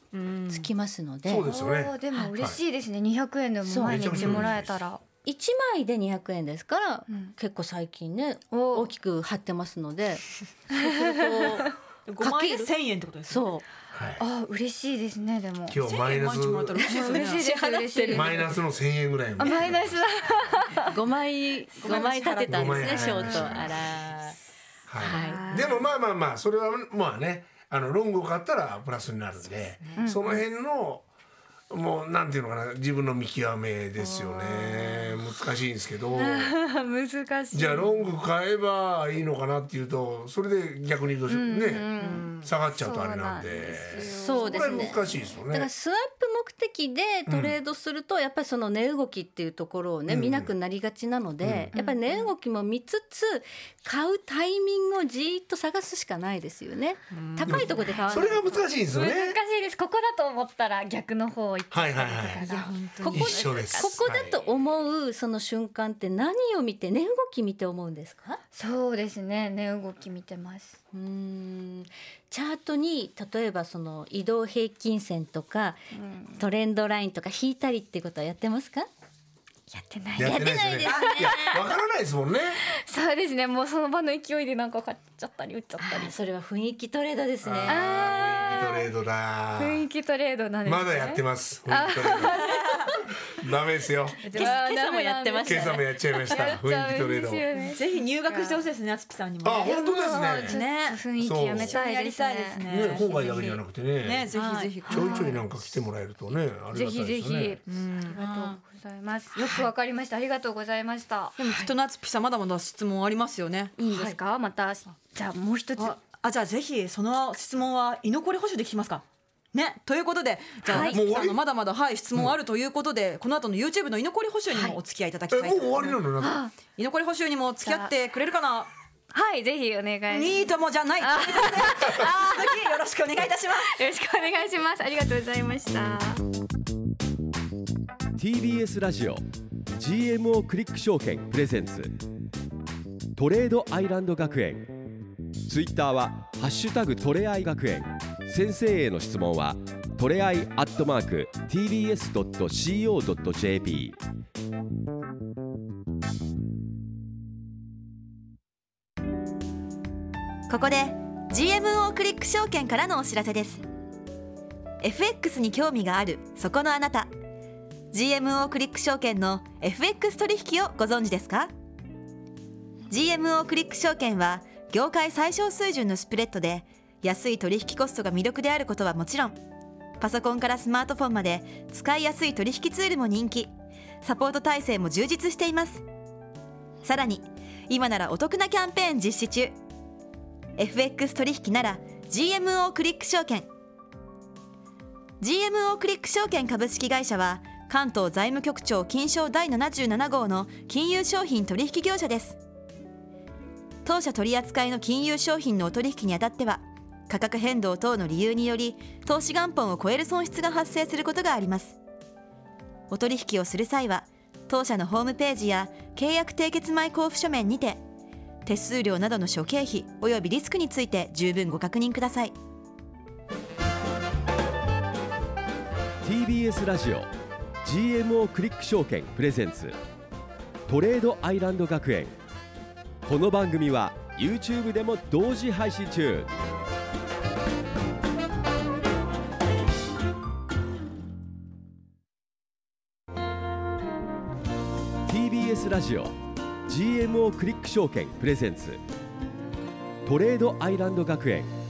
[SPEAKER 4] つきますので、
[SPEAKER 2] そうですよね。
[SPEAKER 5] でも嬉しいですね。200円でも毎日もらえたら。
[SPEAKER 4] 1枚で200円ですから、
[SPEAKER 5] ん。
[SPEAKER 4] 結構最近ね
[SPEAKER 5] お
[SPEAKER 4] 大きく張ってますので。そうすると
[SPEAKER 3] 5万円
[SPEAKER 4] かける
[SPEAKER 3] 千円ってことですよね。
[SPEAKER 4] そう。
[SPEAKER 2] はい、
[SPEAKER 5] あ、嬉しいですね。でも。
[SPEAKER 2] 今日マイナス
[SPEAKER 3] 嬉しいです。
[SPEAKER 2] マイナスの1000円ぐらい
[SPEAKER 5] あ、マイナスだ。
[SPEAKER 4] 5枚5枚立てたんですね
[SPEAKER 2] 5枚
[SPEAKER 4] ショート
[SPEAKER 2] はい。
[SPEAKER 4] あら。
[SPEAKER 2] はい、でもまあまあまあそれはまあねあのロングを買ったらプラスになるんでその辺のもうなんていうのかな自分の見極めですよね。難しいんですけど。
[SPEAKER 5] 難しい。
[SPEAKER 2] じゃあロング買えばいいのかなっていうとそれで逆にどうしようね下がっちゃうとあれなんで。
[SPEAKER 4] そうですね
[SPEAKER 2] 難しいですよね。
[SPEAKER 4] だから。スワップ目的でトレードすると、やっぱりその値動きっていうところをね、
[SPEAKER 2] うん。
[SPEAKER 4] 見なくなりがちなので、やっぱり値動きも見つつ買うタイミングをじーっと探すしかないですよね。高いところで買わない
[SPEAKER 2] それが難しいんですよ
[SPEAKER 5] 難し
[SPEAKER 2] ね。
[SPEAKER 5] いです。ここだと思ったら逆の方行っちゃったりとか。が、
[SPEAKER 2] はいはいはい。
[SPEAKER 4] ここ
[SPEAKER 2] 一緒です。
[SPEAKER 4] ここだと思うその瞬間って何を見て値動き見て思うんですか？
[SPEAKER 5] そうですね。値動き見てます
[SPEAKER 4] うーん。チャートに例えばその移動平均線とかトレンドラインとか引いたりっていうことはやってますか？
[SPEAKER 5] やってない。
[SPEAKER 2] やってないですよね。わからないですもんね。
[SPEAKER 5] そうですね。もうその場の勢いでなんか買っちゃったり売っちゃったり。
[SPEAKER 4] それは雰囲気トレードですね。
[SPEAKER 2] 雰囲気トレードだ。
[SPEAKER 5] 雰囲気トレードなんですね。
[SPEAKER 2] まだやってます。ダメですよ。
[SPEAKER 4] 今朝もやってました
[SPEAKER 2] 今朝もやっちゃいました。雰囲気トレード。
[SPEAKER 3] ぜひ入学してほしいですね、あつぴさんにも、
[SPEAKER 2] あ、
[SPEAKER 3] ね。
[SPEAKER 2] 本当ですね。
[SPEAKER 5] と雰囲気やめたい
[SPEAKER 3] やりたいですね
[SPEAKER 2] ね、今回だけじゃなくて
[SPEAKER 3] ね、
[SPEAKER 2] ね。
[SPEAKER 3] ぜひぜひ。
[SPEAKER 2] ちょいちょいなんか来てもらえるとね、ありがたい
[SPEAKER 5] ぜ
[SPEAKER 2] ですよね。
[SPEAKER 5] ひぜひ、ありがとうございますよくわかりましたありがとうございました
[SPEAKER 3] でもきっとなつぴさんまだまだ質問ありますよね。
[SPEAKER 5] いいんですか、またじゃあもう一つ
[SPEAKER 3] あ、あじゃあぜひその質問は居残り保守で聞きますか？ね、ということでじゃあ、
[SPEAKER 2] はい。
[SPEAKER 3] さんのまだまだはい質問あるということで、この後の YouTube の居残り補修にもお付き合いいただき
[SPEAKER 2] え、
[SPEAKER 3] たい
[SPEAKER 2] もう終わりなの？なんか。
[SPEAKER 3] 居残り補修にも付き合ってくれるかな？
[SPEAKER 5] はいぜひお願いします。
[SPEAKER 3] いいともじゃない。あ、ぜひよろしくお願いいたします。
[SPEAKER 5] よろしくお願いします。ありがとうございました。
[SPEAKER 1] TBS ラジオ GMO クリック証券プレゼンツ。トレードアイランド学園ツイッターは「ハッシュタグトレアイ学園」先生への質問はトレアイアットマーク TBS.CO.JP
[SPEAKER 3] ここで GMO クリック証券からのお知らせです。FX に興味があるそこのあなた。GMO クリック証券の FX 取引をご存知ですか？GMO クリック証券は業界最小水準のスプレッドで安い取引コストが魅力であることはもちろんパソコンからスマートフォンまで使いやすい取引ツールも人気。サポート体制も充実しています。さらに今ならお得なキャンペーン実施中。FX 取引なら GMO クリック証券。GMO クリック証券株式会社は関東財務局長金賞第77号の金融商品取引業者です。当社取扱いの金融商品のお取引にあたっては価格変動等の理由により投資元本を超える損失が発生することがあります。お取引をする際は当社のホームページや契約締結前交付書面にて手数料などの諸経費およびリスクについて十分ご確認ください。
[SPEAKER 1] TBS ラジオ GMO クリック証券プレゼンツ。トレードアイランド学園。この番組は YouTube でも同時配信中。TBS ラジオ GMO クリック証券プレゼンツ。トレードアイランド学園。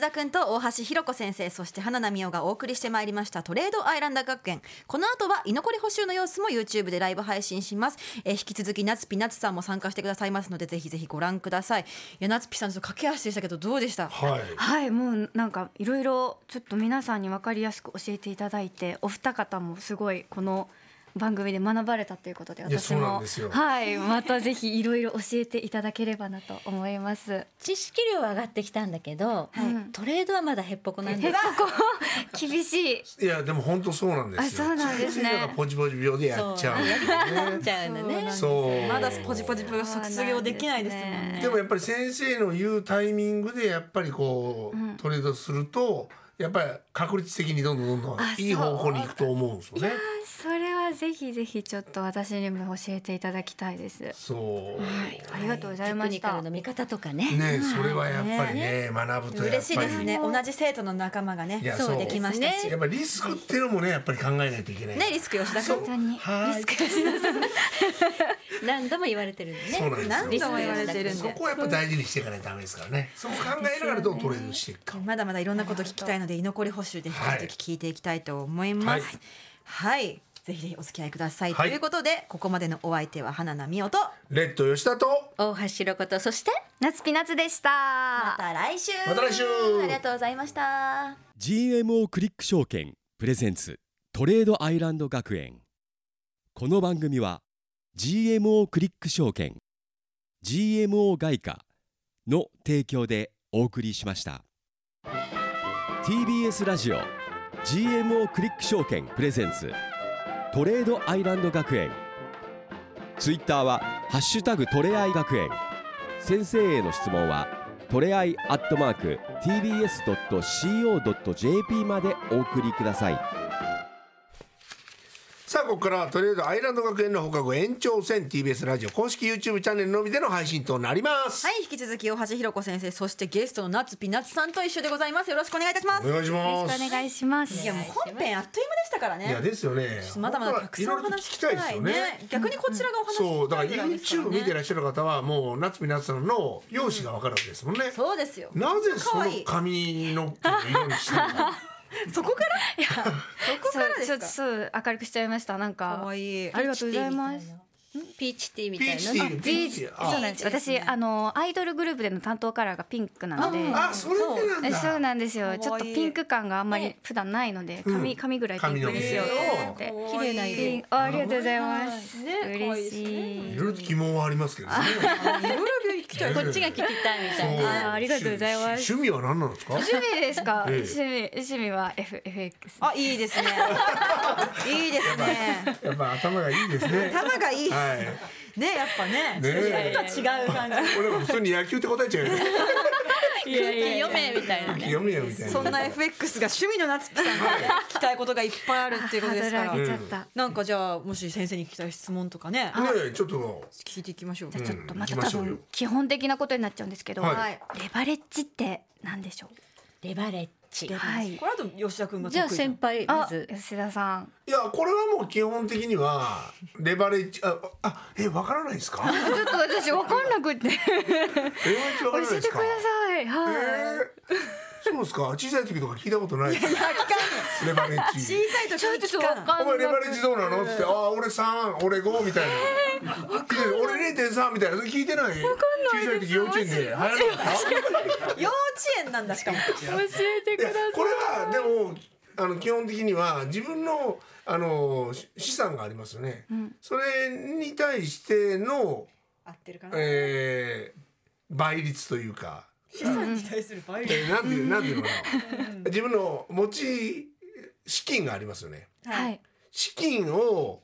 [SPEAKER 3] 田君と大橋ひろ子先生そして花奈美桜がお送りしてまいりましたトレードアイランド学園。この後は居残り補修の様子も YouTube でライブ配信します、えー引き続き夏ピ夏さんも参加してくださいますのでぜひぜひご覧ください。いや夏ピさんちょっと駆け足でしたけどどうでした？
[SPEAKER 2] はい。
[SPEAKER 5] はいもうなんかいろいろちょっと皆さんに分かりやすく教えていただいてお二方もすごいこの番組で学ばれたということで
[SPEAKER 2] いやそうなん
[SPEAKER 5] 私も
[SPEAKER 2] ですよ
[SPEAKER 5] はいまたぜひいろいろ教えていただければなと思います。
[SPEAKER 4] 知識量は上がってきたんだけど、
[SPEAKER 5] はい
[SPEAKER 4] トレードはまだへっぽこなんで
[SPEAKER 5] へっぽこ厳しい。
[SPEAKER 2] いやでも本当そうなんですよ。
[SPEAKER 5] あそうなんですね
[SPEAKER 2] 先生がポジポジ病でやっちゃうんですよね。
[SPEAKER 4] ちゃうんだね
[SPEAKER 2] そう。
[SPEAKER 3] まだポジポジプロ卒業できないですもんね
[SPEAKER 2] でもやっぱり先生の言うタイミングでやっぱりこう、トレードするとやっぱり確率的にどんどんどんどん
[SPEAKER 5] あ
[SPEAKER 2] いい方向に行くと思うんですよね。
[SPEAKER 5] それははぜひぜひちょっと私にも教えていただきたいです。
[SPEAKER 2] そう。
[SPEAKER 5] ありがとうござい
[SPEAKER 4] テ
[SPEAKER 5] ました。
[SPEAKER 4] クニカルの見方とかね。
[SPEAKER 2] ねそれはやっぱりね学ぶとやっぱり
[SPEAKER 3] 嬉しいですね。同じ生徒の仲間がねそうできましたし。
[SPEAKER 2] やっぱりリスクっていうのもねやっぱり考えないといけない。
[SPEAKER 3] ねリスク吉田君
[SPEAKER 5] 本当に
[SPEAKER 2] はい。
[SPEAKER 4] 何度も言われてるんでね。
[SPEAKER 2] そうなんですよ。
[SPEAKER 3] 何度も言われてるんで。
[SPEAKER 2] そこはやっぱ大事にしていかないとダメですからね。そこ考えながらどう。トレードしていくか。
[SPEAKER 3] まだまだいろんなこと聞きたいので居残り補修で引き続き聞いていきたいと思います。はい、ぜひぜひお付き合いください、
[SPEAKER 2] はい。
[SPEAKER 3] ということでここまでのお相手は花奈美桜と
[SPEAKER 2] レッド吉田と
[SPEAKER 4] 大橋ロコとそして
[SPEAKER 5] 夏ピナツでした。
[SPEAKER 3] また来週。
[SPEAKER 2] また来週。
[SPEAKER 3] ありがとうございました。
[SPEAKER 1] GMO クリック証券プレゼンツトレードアイランド学園。この番組は GMO クリック証券 GMO 外貨の提供でお送りしました。TBS ラジオ GMO クリック証券プレゼンツトレードアイランド学園。ツイッターは「ハッシュタグトレアイ学園」先生への質問はトレアイアットマーク TBS.CO.JP までお送りください。
[SPEAKER 2] さあここからはトレードアイランド学園の放課後延長戦 TBS ラジオ公式 YouTube チャンネルのみでの配信となります。
[SPEAKER 3] はい引き続き大橋ひろ子先生そしてゲストの夏ピナツさんと一緒でございますよろしくお願いいたします
[SPEAKER 2] お願いし
[SPEAKER 5] よろ
[SPEAKER 2] ます。
[SPEAKER 5] しくお願いします。
[SPEAKER 3] いやもう本編あっという間でしたからね
[SPEAKER 2] いやですよね。
[SPEAKER 3] まだまだたくさんお話聞きたい
[SPEAKER 2] ですよね。
[SPEAKER 3] 逆にこちらがお話
[SPEAKER 2] そうだから
[SPEAKER 3] 聞きたいぐらいですから
[SPEAKER 2] YouTube 見て
[SPEAKER 3] ね
[SPEAKER 2] らっしゃる方はもう夏美夏さんの容姿がわかるわけですもんね。
[SPEAKER 3] そうですよ
[SPEAKER 2] なぜその髪の色にしたのか。
[SPEAKER 3] そこから？そこからですか？
[SPEAKER 5] そうちょっとそう明るくしちゃいました。なんか
[SPEAKER 3] 可愛い
[SPEAKER 5] ありがとうございます。
[SPEAKER 4] ピーチティーみたいな？
[SPEAKER 2] ピーチ
[SPEAKER 5] そうなんです。私あのアイドルグループでの担当カラーがピンクなので。
[SPEAKER 2] あ、それでなん
[SPEAKER 5] そうなんですよ。ちょっとピンク感があんまり普段ないので、髪髪ぐらいピンクにしようと思って。
[SPEAKER 4] 綺麗な
[SPEAKER 5] ピ
[SPEAKER 4] 色
[SPEAKER 5] ンあありがとうございます。嬉しい。
[SPEAKER 2] いろいろと疑問はありますけどね。
[SPEAKER 3] いろいろ聞きたい
[SPEAKER 4] こっちが聞きたいみたいな
[SPEAKER 5] あありがとうございます
[SPEAKER 2] 趣味は何なんですか？
[SPEAKER 5] 趣味ですか？
[SPEAKER 2] ええ
[SPEAKER 5] 趣味趣味は F FX。
[SPEAKER 3] あいいですね いいですね
[SPEAKER 2] やっぱ頭がいいですね。
[SPEAKER 3] 頭がいいです
[SPEAKER 2] は
[SPEAKER 3] ね
[SPEAKER 2] い。
[SPEAKER 3] ねやっぱね
[SPEAKER 2] ね
[SPEAKER 3] と違う感じ。
[SPEAKER 2] 俺も普通に野球って答えちゃうよ。
[SPEAKER 4] いやいや読めみたいなね。
[SPEAKER 2] 読めよみたいな。
[SPEAKER 3] そんな FX が趣味の夏ピさんが聞きたいことがいっぱいあるっていうことですから。
[SPEAKER 5] ハードル上げちゃった。
[SPEAKER 3] なんかじゃあもし先生に聞きたい質問とかね。
[SPEAKER 2] ねえちょっと。
[SPEAKER 3] 聞いていきましょう。
[SPEAKER 5] じゃあちょっとまた多分基本的なことになっちゃうんですけど、
[SPEAKER 2] はい。
[SPEAKER 3] はい。
[SPEAKER 5] レバレッジって何でしょう？
[SPEAKER 4] レバレッジ
[SPEAKER 5] はい。
[SPEAKER 3] これあと吉田君が得意
[SPEAKER 4] じゃあ先輩ま
[SPEAKER 5] あ
[SPEAKER 4] ず
[SPEAKER 5] 吉田さん。
[SPEAKER 2] いやこれはもう基本的にはレバレッジああえわからないですか？レバレッ
[SPEAKER 5] ちょっと私わかんなくって
[SPEAKER 2] ジわからないですか？
[SPEAKER 5] 教えてください。
[SPEAKER 2] え
[SPEAKER 5] はい。
[SPEAKER 2] ーそうですか？小さい時とか聞いたことないですレバレッ
[SPEAKER 3] 小
[SPEAKER 2] ジ
[SPEAKER 3] さい時
[SPEAKER 5] ちょっとわかん
[SPEAKER 2] お前レバレッジどうなの？って言ってああ俺三俺五みたいな。で俺零点三みたいな。それ聞いてない？小さい時幼稚園で流行らなかった
[SPEAKER 3] 幼稚園なんだしかも。
[SPEAKER 5] 教えてください。
[SPEAKER 2] これはでもあの基本的には自分のあのし資産がありますよね、それに対しての、
[SPEAKER 3] 合ってるかな？
[SPEAKER 2] えー倍率というか、
[SPEAKER 3] 資産に対する倍率。
[SPEAKER 2] えーなんていうなんていうのかな。自分の持ち資金がありますよね。
[SPEAKER 5] はい。
[SPEAKER 2] 資金を、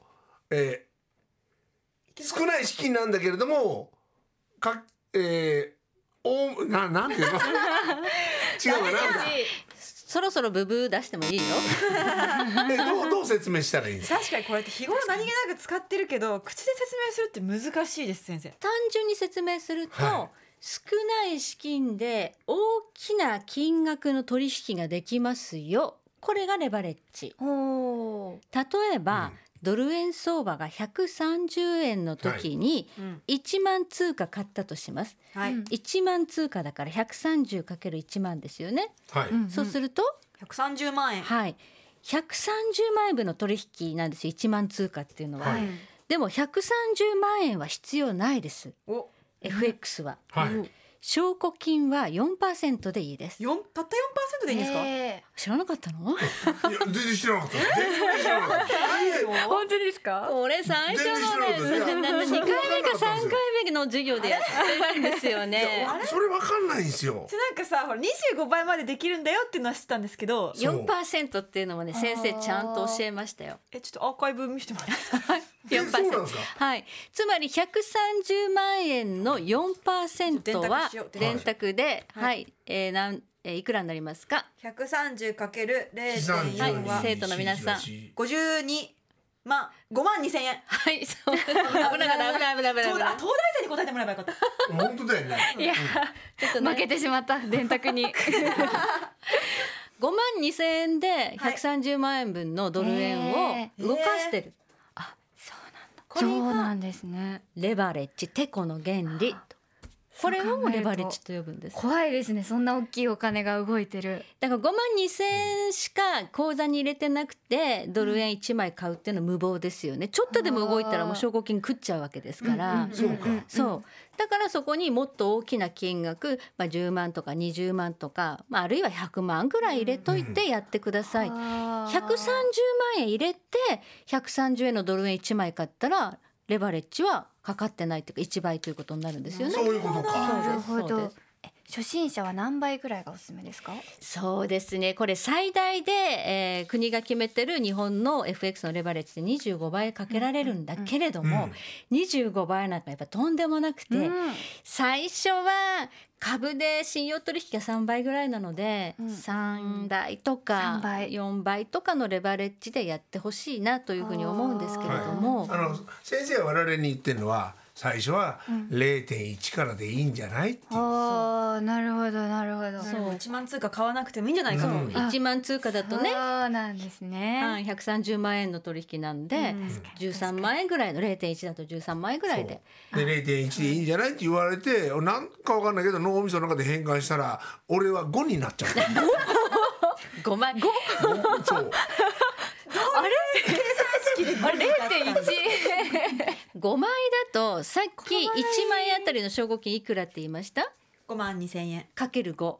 [SPEAKER 2] えー少ない資金なんだけれどもかえー、おななんていうの？違うかな
[SPEAKER 4] そろそろブブー出してもいいよ。
[SPEAKER 2] えどうどう説明したらいいんですか？
[SPEAKER 3] 確かにこれって日頃何気なく使ってるけど口で説明するって難しいです先生。
[SPEAKER 4] 単純に説明すると、
[SPEAKER 2] は
[SPEAKER 4] 少ない資金で大きな金額の取引ができますよ。これがレバレッジ。
[SPEAKER 5] おお。
[SPEAKER 4] 例えば、ドル円相場が130円の時に
[SPEAKER 3] うん
[SPEAKER 4] 1万通貨買ったとします、
[SPEAKER 3] はい、
[SPEAKER 5] うん。
[SPEAKER 4] 1万通貨だから 130×1 万ですよね、
[SPEAKER 2] はい、
[SPEAKER 4] そうすると
[SPEAKER 3] ？130万円。
[SPEAKER 4] はい。130万円分の取引なんですよ1万通貨っていうのは、
[SPEAKER 2] はい。
[SPEAKER 4] でも130万円は必要ないです。
[SPEAKER 3] お。
[SPEAKER 4] FX は、
[SPEAKER 2] はい
[SPEAKER 4] 証拠金は4%でいいです。
[SPEAKER 3] 四たった四パーセントでいいんですか、
[SPEAKER 5] え
[SPEAKER 4] 知らなかったの？
[SPEAKER 2] いや全然知らなかった。全然知らなかった。
[SPEAKER 5] ー本当ですか？
[SPEAKER 4] これ最初のね。
[SPEAKER 2] 全然知らなかった
[SPEAKER 4] なな2回目か3回目の授業でやってるんですよ
[SPEAKER 2] い
[SPEAKER 4] ね
[SPEAKER 2] やそれわかんないんですよ。
[SPEAKER 3] でなんかさほら25倍までできるんだよっていうのは知ったんですけど
[SPEAKER 2] そう。
[SPEAKER 4] 4%っていうのもね先生ちゃんと教えましたよ。
[SPEAKER 3] えちょっとアーカイブ見せてもらっていいですか？
[SPEAKER 2] えそうなんですか？
[SPEAKER 4] はい、つまり130万円の4%は
[SPEAKER 3] 電卓
[SPEAKER 4] で、
[SPEAKER 3] は
[SPEAKER 4] はい。い、えー、なん、えー、いくらになりますか
[SPEAKER 3] ？130かける
[SPEAKER 2] 資産
[SPEAKER 3] 0.4は
[SPEAKER 4] はい。生徒の皆さん。
[SPEAKER 3] 52まあ5万2千円。
[SPEAKER 4] はいそう。危なかった。危ない危ない危ない。
[SPEAKER 3] 東大生に答えてもらえばよかった。
[SPEAKER 2] 本当だよね。
[SPEAKER 5] いや、
[SPEAKER 4] ちょっとね。
[SPEAKER 5] 負けてしまった電卓に。
[SPEAKER 4] 5万2千円で130万円分のドル円を動かしてる、これが
[SPEAKER 5] そうなんですね。
[SPEAKER 4] レバレッジテコの原理これをレバレッジと呼ぶんです。
[SPEAKER 5] 怖いですね。そんな大きいお金が動いてる。
[SPEAKER 4] だから5万2千円しか口座に入れてなくてドル円1枚買うっていうのは無謀ですよね。ちょっとでも動いたらもう証拠金食っちゃうわけですから、
[SPEAKER 2] そうか。
[SPEAKER 4] そう。だからそこにもっと大きな金額、まあ、10万とか20万とか、まあ、あるいは100万ぐらい入れといてやってください、130万円入れて130円のドル円1枚買ったらレバレッジはかかってないっていうか1倍ということになるんですよね。
[SPEAKER 2] そういうことか。
[SPEAKER 5] なるほど初心者は何倍ぐらいがおすすめですか？
[SPEAKER 4] そうですね。これ最大で、えー国が決めてる日本の FX のレバレッジで25倍かけられるんだけれども、25倍なんかやっぱとんでもなくて、最初は株で信用取引が3倍ぐらいなので、
[SPEAKER 5] うん。
[SPEAKER 4] 3倍とか
[SPEAKER 5] 3倍。
[SPEAKER 4] 4倍とかのレバレッジでやってほしいなというふうに思うんですけれども。
[SPEAKER 2] あの先生は我々に言ってるのは最初は0.1からでいいんじゃないっていう。
[SPEAKER 5] ああなるほどなるほど。
[SPEAKER 3] そう1万通貨買わなくてもいいんじゃないかと、
[SPEAKER 2] うん。
[SPEAKER 4] 1万通貨だとね、
[SPEAKER 5] そうなんですね、
[SPEAKER 4] はい、130万円の取引なんで、13万円ぐらいの0.1だと13万円ぐらいで。
[SPEAKER 2] で0.1でいいんじゃないって言われてなんかわかんないけど脳みその中で変換したら俺は5になっちゃった
[SPEAKER 4] 5万。5
[SPEAKER 2] そう。
[SPEAKER 5] あれ？0.1
[SPEAKER 4] 5枚だとさっき1枚。あたりの証拠金いくらって言いました
[SPEAKER 3] ？5万2千円。
[SPEAKER 4] かける5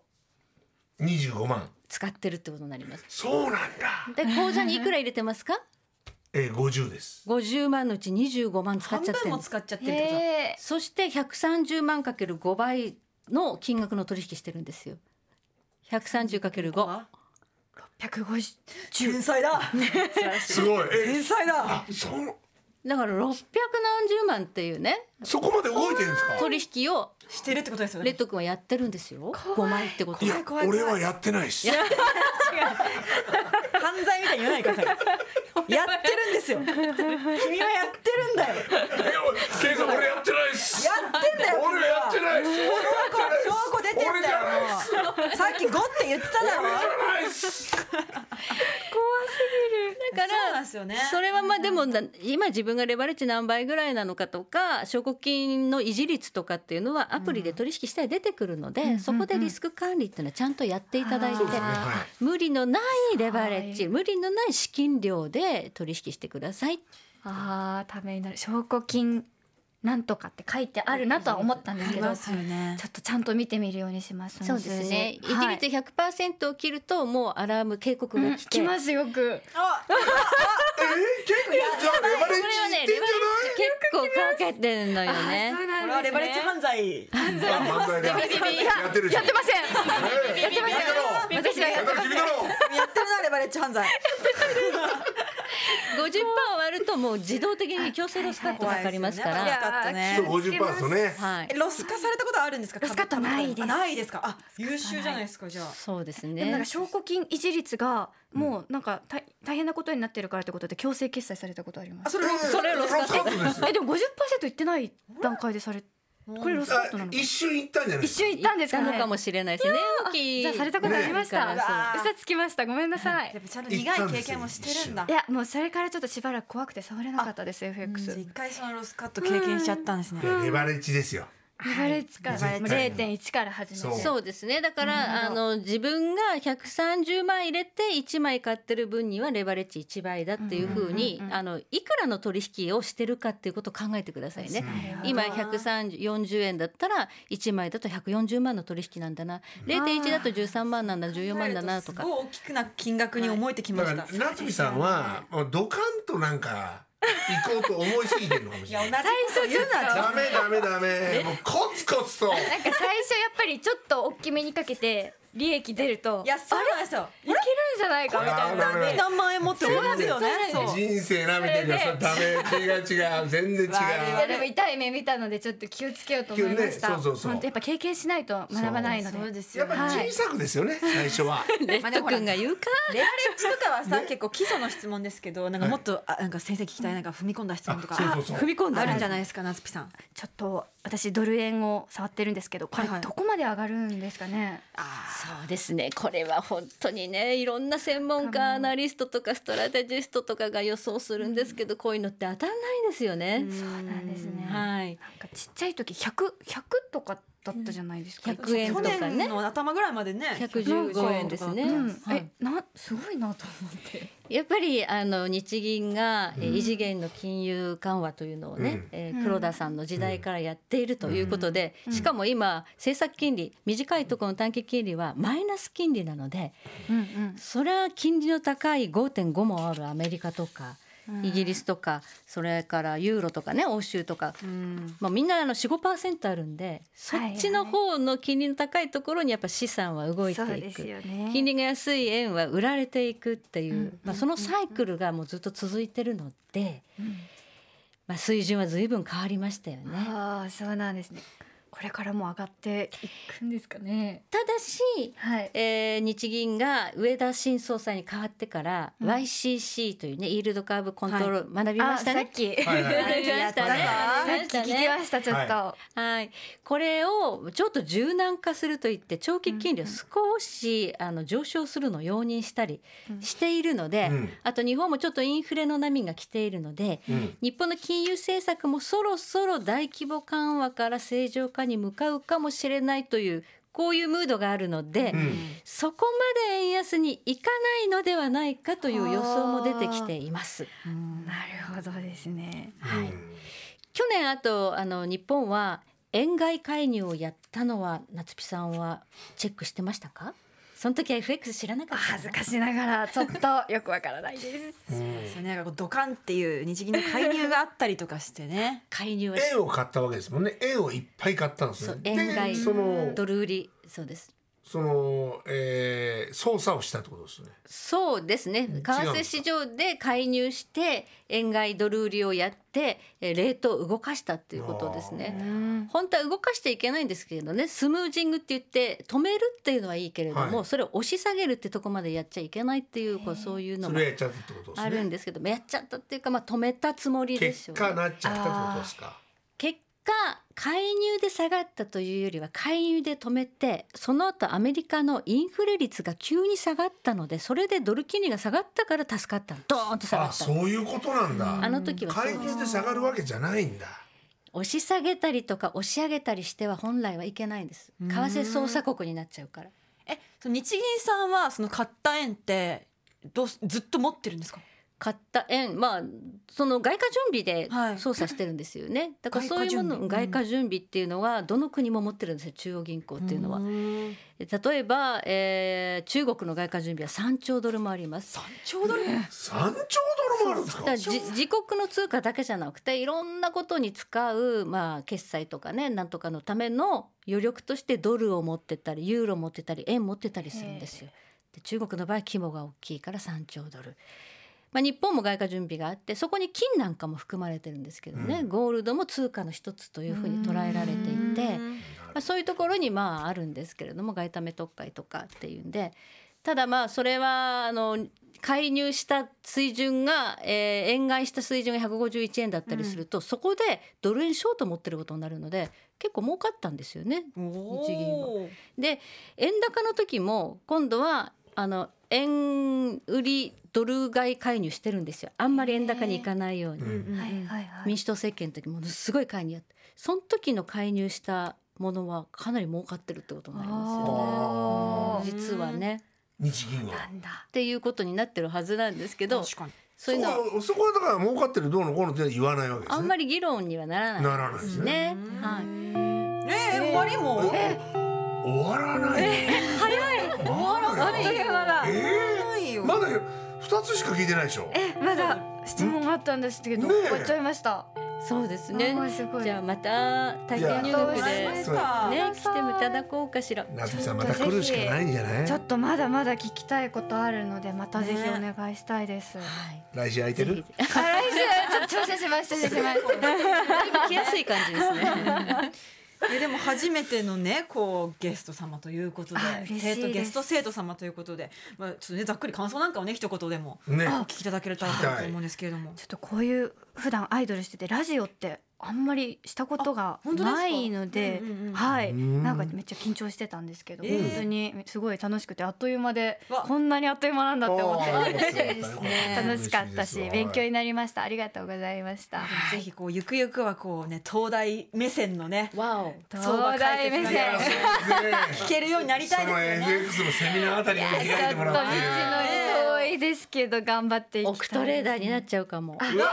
[SPEAKER 2] 25万。
[SPEAKER 4] 使ってるってことになります。
[SPEAKER 2] そうなんだ。
[SPEAKER 4] で口座にいくら入れてますか？
[SPEAKER 2] えー、50です。
[SPEAKER 4] 50万のうち25万使っ
[SPEAKER 3] 半
[SPEAKER 4] ちゃってる。
[SPEAKER 3] 分も使っちゃってる
[SPEAKER 4] そして130万かける5倍の金額の取引してるんですよ。130×5
[SPEAKER 5] え150
[SPEAKER 3] 天才だ。
[SPEAKER 2] すごい。え
[SPEAKER 3] 天才だ。
[SPEAKER 2] あそう
[SPEAKER 4] だから600何十万っていうね
[SPEAKER 2] そこまで動いてるんですか？
[SPEAKER 4] 取引を
[SPEAKER 3] してるってことですよね。
[SPEAKER 4] レッド君はやってるんですよ。5枚ってこと。
[SPEAKER 2] いや
[SPEAKER 3] 怖い怖い。
[SPEAKER 2] 俺はやってないです。
[SPEAKER 3] 犯罪みたいに言わないでください。やってるんですよ。君はやってるんだよ。
[SPEAKER 2] ケイさん俺やってないです。
[SPEAKER 3] やってんだよ
[SPEAKER 2] 俺やってないです。俺やってないです
[SPEAKER 3] 証拠出てんだよ。さっき5って言ってただろ。
[SPEAKER 2] ないです。
[SPEAKER 4] だから
[SPEAKER 3] そうなんですよね。
[SPEAKER 4] それはまあでもな今自分がレバレッジ何倍ぐらいなのかとか証拠金の維持率とかっていうのはアプリで取引したら出てくるので、そこでリスク管理っていうのはちゃんとやっていただいて、
[SPEAKER 2] そうですね。はい。
[SPEAKER 4] 無理のないレバレッジ無理のない資金量で取引してください。
[SPEAKER 5] あーためになる。証拠金なんとかって書いてあるなとは思ったんですけど、
[SPEAKER 3] ね。
[SPEAKER 5] ちょっとちゃんと見てみるようにします
[SPEAKER 4] そうですね。維持
[SPEAKER 5] はい
[SPEAKER 4] 率100%を切るともうアラーム警告が来て、
[SPEAKER 5] 来ますよく
[SPEAKER 3] あ
[SPEAKER 2] えー、結構じゃあレバレッ
[SPEAKER 4] これはねレバレッジ結構かけてんのよね。
[SPEAKER 3] これはレバレッジ犯罪。
[SPEAKER 2] 犯罪だやってるじゃん。
[SPEAKER 5] やってません。
[SPEAKER 2] えー
[SPEAKER 5] やってません。私はやって
[SPEAKER 2] だから君だろ
[SPEAKER 3] やってるなレバレッジ犯罪
[SPEAKER 4] 50%割るともう自動的に強制ロスカットかかりますか
[SPEAKER 3] 怖いですよね
[SPEAKER 4] ら。
[SPEAKER 3] ロスカットね
[SPEAKER 2] そう50%パートね。
[SPEAKER 4] はい。
[SPEAKER 3] え。ロスカットされたことあるんですか？
[SPEAKER 5] ロスカットないです。
[SPEAKER 3] あないですか？あ優秀じゃないですかじゃあ。
[SPEAKER 4] そうです
[SPEAKER 5] でもなんか
[SPEAKER 4] ね。
[SPEAKER 5] 証拠金維持率がもうなんか大大変なことになってるからってことで強制決済されたことあります。
[SPEAKER 3] あそれロス
[SPEAKER 4] それロスカット
[SPEAKER 5] えでも50%いってない段階でされこれロスカットなの
[SPEAKER 2] 一瞬行ったんじゃない
[SPEAKER 5] 一瞬行ったんですかね。
[SPEAKER 4] たのかもしれないですね。大きい。
[SPEAKER 5] じゃあされたことありました、
[SPEAKER 3] ね。あ
[SPEAKER 5] 嘘つきました。ごめんなさい。
[SPEAKER 3] やっぱちゃんと苦い経験もしてるんだ。
[SPEAKER 5] いやもうそれからちょっとしばらく怖くて触れなかったです FX
[SPEAKER 3] 一回そのロスカット経験しちゃったんですね。
[SPEAKER 2] レバレッジですよ
[SPEAKER 5] レバレッジから
[SPEAKER 2] 絶対
[SPEAKER 5] 0.1から始め
[SPEAKER 2] そう。
[SPEAKER 5] て
[SPEAKER 4] そうですね。だからあの自分が130万入れて1枚買ってる分にはレバレッジ1倍だっていうふうにあのいくらの取引をしてるかっていうことを考えてくださいね。今140円だったら1枚だと140万の取引なんだな。0.1だと13万なんだ14万だなとか。
[SPEAKER 3] すごい大きくな金額に思えてきま
[SPEAKER 2] だ
[SPEAKER 3] した
[SPEAKER 2] から夏美さんはもうドカンとなんか行こうと思いすぎてるのかもし
[SPEAKER 3] いや
[SPEAKER 2] れない。
[SPEAKER 3] 同じこと言う。な
[SPEAKER 2] ダメダメダメ。もうコツコツと。
[SPEAKER 5] なんか最初やっぱりちょっと大きめにかけて利益出ると。
[SPEAKER 3] いやそうなんですよ。
[SPEAKER 5] いけるんじゃないかみたいな。
[SPEAKER 3] 何万円持ってますよね。
[SPEAKER 2] 人生なめてるかダメ。違う違う。全然違う。
[SPEAKER 5] い。やでも痛い目見たのでちょっと気をつけようと思いました。
[SPEAKER 2] ねそうそうそう。
[SPEAKER 5] 本当やっぱ経験しないと学ばないので。
[SPEAKER 3] そうですよ。
[SPEAKER 2] やっぱ小さくですよね最初は。
[SPEAKER 4] レッド君が言うか。
[SPEAKER 3] レアレッジとかはさ、結構基礎の質問ですけどなんかもっと、あなんか先生聞きたいなんか踏み込んだ質問とか。踏み込んだあるんじゃないですか夏ピさん。
[SPEAKER 5] ちょっと私ドル円を触ってるんですけど、これどこまで上がるんですかね。
[SPEAKER 4] そうですね。これは本当にねいろんな専門家アナリストとかストラテジストとかが予想するんですけど、こういうのって当たんないんですよね。
[SPEAKER 5] そうなんですね。
[SPEAKER 4] はい
[SPEAKER 5] なんかちっちゃい時百百とかだったじゃないですか。
[SPEAKER 4] 100円
[SPEAKER 3] 去
[SPEAKER 4] とかね。
[SPEAKER 3] 年の頭ぐらいまでね。
[SPEAKER 4] 115円ですね。
[SPEAKER 5] うん、
[SPEAKER 4] はい
[SPEAKER 5] え、なすごいなと思って。
[SPEAKER 4] やっぱりあの日銀が、えー異次元の金融緩和というのをね、
[SPEAKER 2] うん。
[SPEAKER 4] えー黒田さんの時代からやっているということで、しかも今政策金利短いところの短期金利はマイナス金利なので
[SPEAKER 5] うんうん。
[SPEAKER 4] それは金利の高い5.5もあるアメリカとかイギリスとかそれからユーロとかね欧州とか、まあ、みんなあの45%あるんでそっちの方の金利の高いところにやっぱ資産は動いていく。
[SPEAKER 5] よね。
[SPEAKER 4] 金利が安い円は売られていくっていう、まあ、そのサイクルがもうずっと続いてるので、まあ、水準は随分変わりましたよね。
[SPEAKER 5] ああ、そうなんですね。これからも上がっていくんですかね。
[SPEAKER 4] ただし、
[SPEAKER 5] はい。
[SPEAKER 4] えー日銀が上田新総裁に変わってから、YCC というねイールドカーブコントロール、学びましたね。
[SPEAKER 5] あさっき。
[SPEAKER 2] はいはい
[SPEAKER 5] 聞き
[SPEAKER 4] ね。
[SPEAKER 5] ましたちょっと。
[SPEAKER 2] は
[SPEAKER 4] はい、これをちょっと柔軟化するといって長期金利を少し、あの上昇するのを容認したりしているので、
[SPEAKER 2] うん。
[SPEAKER 4] あと日本もちょっとインフレの波が来ているので、
[SPEAKER 2] うん。
[SPEAKER 4] 日本の金融政策もそろそろ大規模緩和から正常化に向かうかもしれないというこういうムードがあるので、
[SPEAKER 2] うん。
[SPEAKER 4] そこまで円安にいかないのではないかという予想も出てきています。
[SPEAKER 5] なるほどですね。
[SPEAKER 4] はい。去年あとあの日本は円買い介入をやったのは夏木さんはチェックしてましたか？その時は FX 知らなかった
[SPEAKER 5] 恥ずかしながらちょっとよくわからないです。
[SPEAKER 3] そうねなんかドカンっていう日銀の介入があったりとかしてね。
[SPEAKER 4] 介入
[SPEAKER 2] 円を買ったわけですもんね。円をいっぱい買ったんですね。
[SPEAKER 4] 円買い
[SPEAKER 2] でその
[SPEAKER 4] ドル売り。そうです
[SPEAKER 2] その、えー、操作をしたってことですね。
[SPEAKER 4] そうですね。為替市場で介入して円買いドル売りをやってえーレートを動かしたっていうことですね。本当は動かしていけないんですけれどね。スムージングって言って止めるっていうのはいいけれども、
[SPEAKER 2] はい。
[SPEAKER 4] それを押し下げるってとこまでやっちゃいけないっていうこうそういうのもあるんですけど、やっちゃったっていうか、まあ、止めたつもりでし
[SPEAKER 2] 結
[SPEAKER 4] ょうね、
[SPEAKER 2] 果なっちゃったってことですか。
[SPEAKER 4] 結果介入で下がったというよりは介入で止めてその後アメリカのインフレ率が急に下がったのでそれでドル金利が下がったから助かったの。ドーンと下が
[SPEAKER 2] あ
[SPEAKER 4] った。
[SPEAKER 2] そういうことなんだ。
[SPEAKER 4] あの時はそう
[SPEAKER 2] 介入で下がるわけじゃないんだ。
[SPEAKER 4] 押し下げたりとか押し上げたりしては本来はいけないんです。為替操作国になっちゃうから。
[SPEAKER 3] えその日銀さんはその買った円ってどうすずっと持ってるんですか？
[SPEAKER 4] 買った円まあその外貨準備で
[SPEAKER 3] はい。
[SPEAKER 4] 操作してるんですよね、だからそういうもの
[SPEAKER 3] 外貨準備。
[SPEAKER 4] 外貨準備っていうのはどの国も持ってるんですよ中央銀行っていうのは。
[SPEAKER 3] ん。
[SPEAKER 4] 例えば、えー中国の外貨準備は3兆ドルもあります。
[SPEAKER 3] ちょうどね。
[SPEAKER 2] 三兆ドルもあるんですか？
[SPEAKER 4] だからじ自国の通貨だけじゃなくていろんなことに使う、まあ、決済とかねなんとかのための余力としてドルを持ってたりユーロ持ってたり円持ってたりするんですよ。で中国の場合規模が大きいから3兆ドル。まあ、日本も外貨準備があってそこに金なんかも含まれてるんですけどね、ゴールドも通貨の一つというふうに捉えられていて。まあ、そういうところにまああるんですけれども外為特会とかっていうんで。ただまあそれはあの介入した水準が、えー円買いした水準が151円だったりすると、そこでドル円ショート持ってることになるので結構儲かったんですよね日銀は。で円高の時も今度はあの円売りドル買い介入してるんですよ。あんまり円高にいかないように。
[SPEAKER 5] はいはいはい。
[SPEAKER 4] 民主党政権の時ものすごい介入やってその時の介入したものはかなり儲かってるってことになりますよね。実はね。
[SPEAKER 2] 日銀は。
[SPEAKER 5] なんだ。
[SPEAKER 4] っていうことになってるはずなんですけど
[SPEAKER 3] 確かに。
[SPEAKER 4] そういうの。は
[SPEAKER 2] そこそこはだから儲かってるどうのこうのって言わないわけですね。
[SPEAKER 4] あんまり議論にはならない
[SPEAKER 2] ならないですね。
[SPEAKER 4] ね。はい。
[SPEAKER 3] えー、終わりも
[SPEAKER 2] 終わらない
[SPEAKER 3] 終わらない
[SPEAKER 5] あっという間だ。
[SPEAKER 2] え
[SPEAKER 3] ないよ。
[SPEAKER 2] ー、まだ二つしか聞いてないでしょ？
[SPEAKER 5] えまだ質問があったんですけど、
[SPEAKER 2] ねえ。
[SPEAKER 5] 終わっちゃいました。
[SPEAKER 4] そうですね。じゃあまた体験入学
[SPEAKER 2] い
[SPEAKER 4] でね来ていただこうかしら。
[SPEAKER 2] 夏美さんまた来るしかないんじゃない？
[SPEAKER 5] ちょっとまだまだ聞きたいことあるのでまたぜひお願いしたいです。
[SPEAKER 2] 来週空いてる？
[SPEAKER 5] あ来週？ちょっと挑戦します挑戦します。
[SPEAKER 4] 来やすい感じですね
[SPEAKER 3] えでも初めてのねこうゲスト様ということで生徒ゲスト生徒様ということで、まあ、ちょっとねざっくり感想なんかをね一言でも
[SPEAKER 2] ね
[SPEAKER 3] お聞きいただけるとと思うんですけれども。
[SPEAKER 5] ちょっとこういう普段アイドルしててラジオってあんまりしたことがないので
[SPEAKER 3] うんうんうん
[SPEAKER 5] はい。
[SPEAKER 2] うん。
[SPEAKER 5] なんかめっちゃ緊張してたんですけど
[SPEAKER 3] えー。
[SPEAKER 5] 本当にすごい楽しくてあっという間で
[SPEAKER 3] わ。
[SPEAKER 5] こんなにあっという間なんだって思って 楽しかったし勉強に
[SPEAKER 2] な
[SPEAKER 5] なりました。ありがとうございました。
[SPEAKER 3] ぜひこうゆくゆくはこうね東大目線のね
[SPEAKER 5] 東大目線。
[SPEAKER 3] 聞けるようになりたい
[SPEAKER 2] その
[SPEAKER 3] ですよ
[SPEAKER 2] のセミナーあたりにも開い
[SPEAKER 5] ちょって。と道の
[SPEAKER 2] もらって
[SPEAKER 5] り遠いですけど頑張っていきたい
[SPEAKER 4] オクトレーダーになっちゃうかも。
[SPEAKER 3] どっちが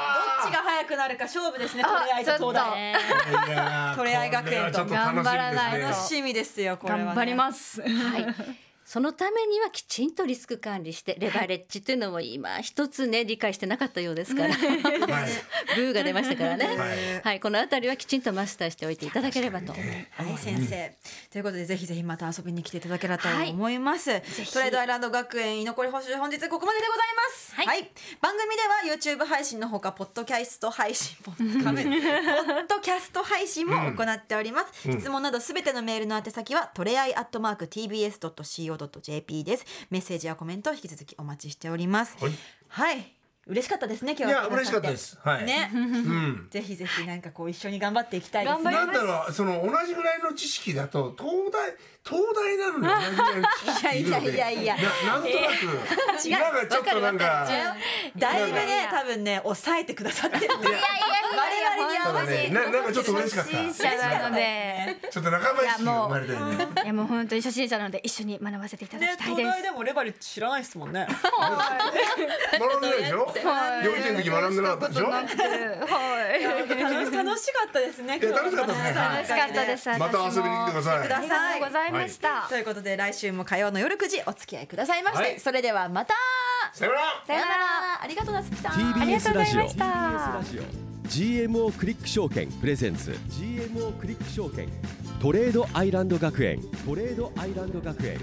[SPEAKER 3] 早くなるか勝負ですね。トレアイと東
[SPEAKER 5] ちょっ
[SPEAKER 3] 大。
[SPEAKER 4] ね
[SPEAKER 2] いやー
[SPEAKER 3] トレアイ学園と
[SPEAKER 5] 頑張らないと
[SPEAKER 3] 楽しみですよこれは、ね。
[SPEAKER 5] 頑張ります
[SPEAKER 4] はい。そのためにはきちんとリスク管理してレバレッジというのも今一つね理解してなかったようですから、
[SPEAKER 2] はい。
[SPEAKER 4] ブーが出ましたからね。
[SPEAKER 2] はい。
[SPEAKER 4] はい、このあたりはきちんとマスターしておいていただければと。
[SPEAKER 3] はい。先生、ということでぜひぜひまた遊びに来ていただければと思います、トレードアイランド学園居残り補習本日ここまででございます。はい、番組では YouTube 配信のほかポッドキャスト配信 ポッドキャスト配信も行っております、質問などすべてのメールの宛先はトレアイアットマーク tbs.co.jp です。メッセージやコメント引き続きお待ちしております。
[SPEAKER 2] はい。
[SPEAKER 3] はい。嬉しかったですね今日は。
[SPEAKER 2] いや嬉しかったです。はい。
[SPEAKER 3] ね、
[SPEAKER 2] うん。
[SPEAKER 3] ぜひぜひなんかこう一緒に頑張っていきたいですね。
[SPEAKER 5] 頑張
[SPEAKER 2] なんだろうその同じぐらいの知識だと東大東大なのにい
[SPEAKER 3] やいやいやいや。
[SPEAKER 2] ななんとなく今がちょっとなんか。
[SPEAKER 3] だいぶね多分ね抑えてくださってる。んで我々に合わせ
[SPEAKER 2] ななんかちょっと嬉しかった。
[SPEAKER 5] 初心者なので。
[SPEAKER 2] ちょっと仲間意識が生まれたよね
[SPEAKER 5] いやもう本当に初心者なので一緒に学ばせていただ
[SPEAKER 3] ね
[SPEAKER 5] きたいです。
[SPEAKER 3] 東大でもレバレッジ知らないですもんね
[SPEAKER 2] 学んでないでしょ？
[SPEAKER 5] はい。
[SPEAKER 2] 幼稚園の時学んでなかったでしょ？
[SPEAKER 5] はい。
[SPEAKER 3] 楽しかったですね
[SPEAKER 2] いや楽しかったですね。
[SPEAKER 5] 楽しかったです。
[SPEAKER 2] また遊びに来てください。
[SPEAKER 3] くだ
[SPEAKER 5] ありがとうございました、
[SPEAKER 3] ということで来週も火曜の夜9時お付き合いくださいまして、
[SPEAKER 2] はい。
[SPEAKER 3] それではまた。
[SPEAKER 2] さよなら。
[SPEAKER 5] さよなら。
[SPEAKER 3] ありがとうなつきさん。
[SPEAKER 1] TBS ラジオ
[SPEAKER 5] ありがとうございました。
[SPEAKER 1] TBS ラジオ。GMO クリック証券プレゼンツ。GMO クリック証券トレードアイランド学園。トレードアイランド学園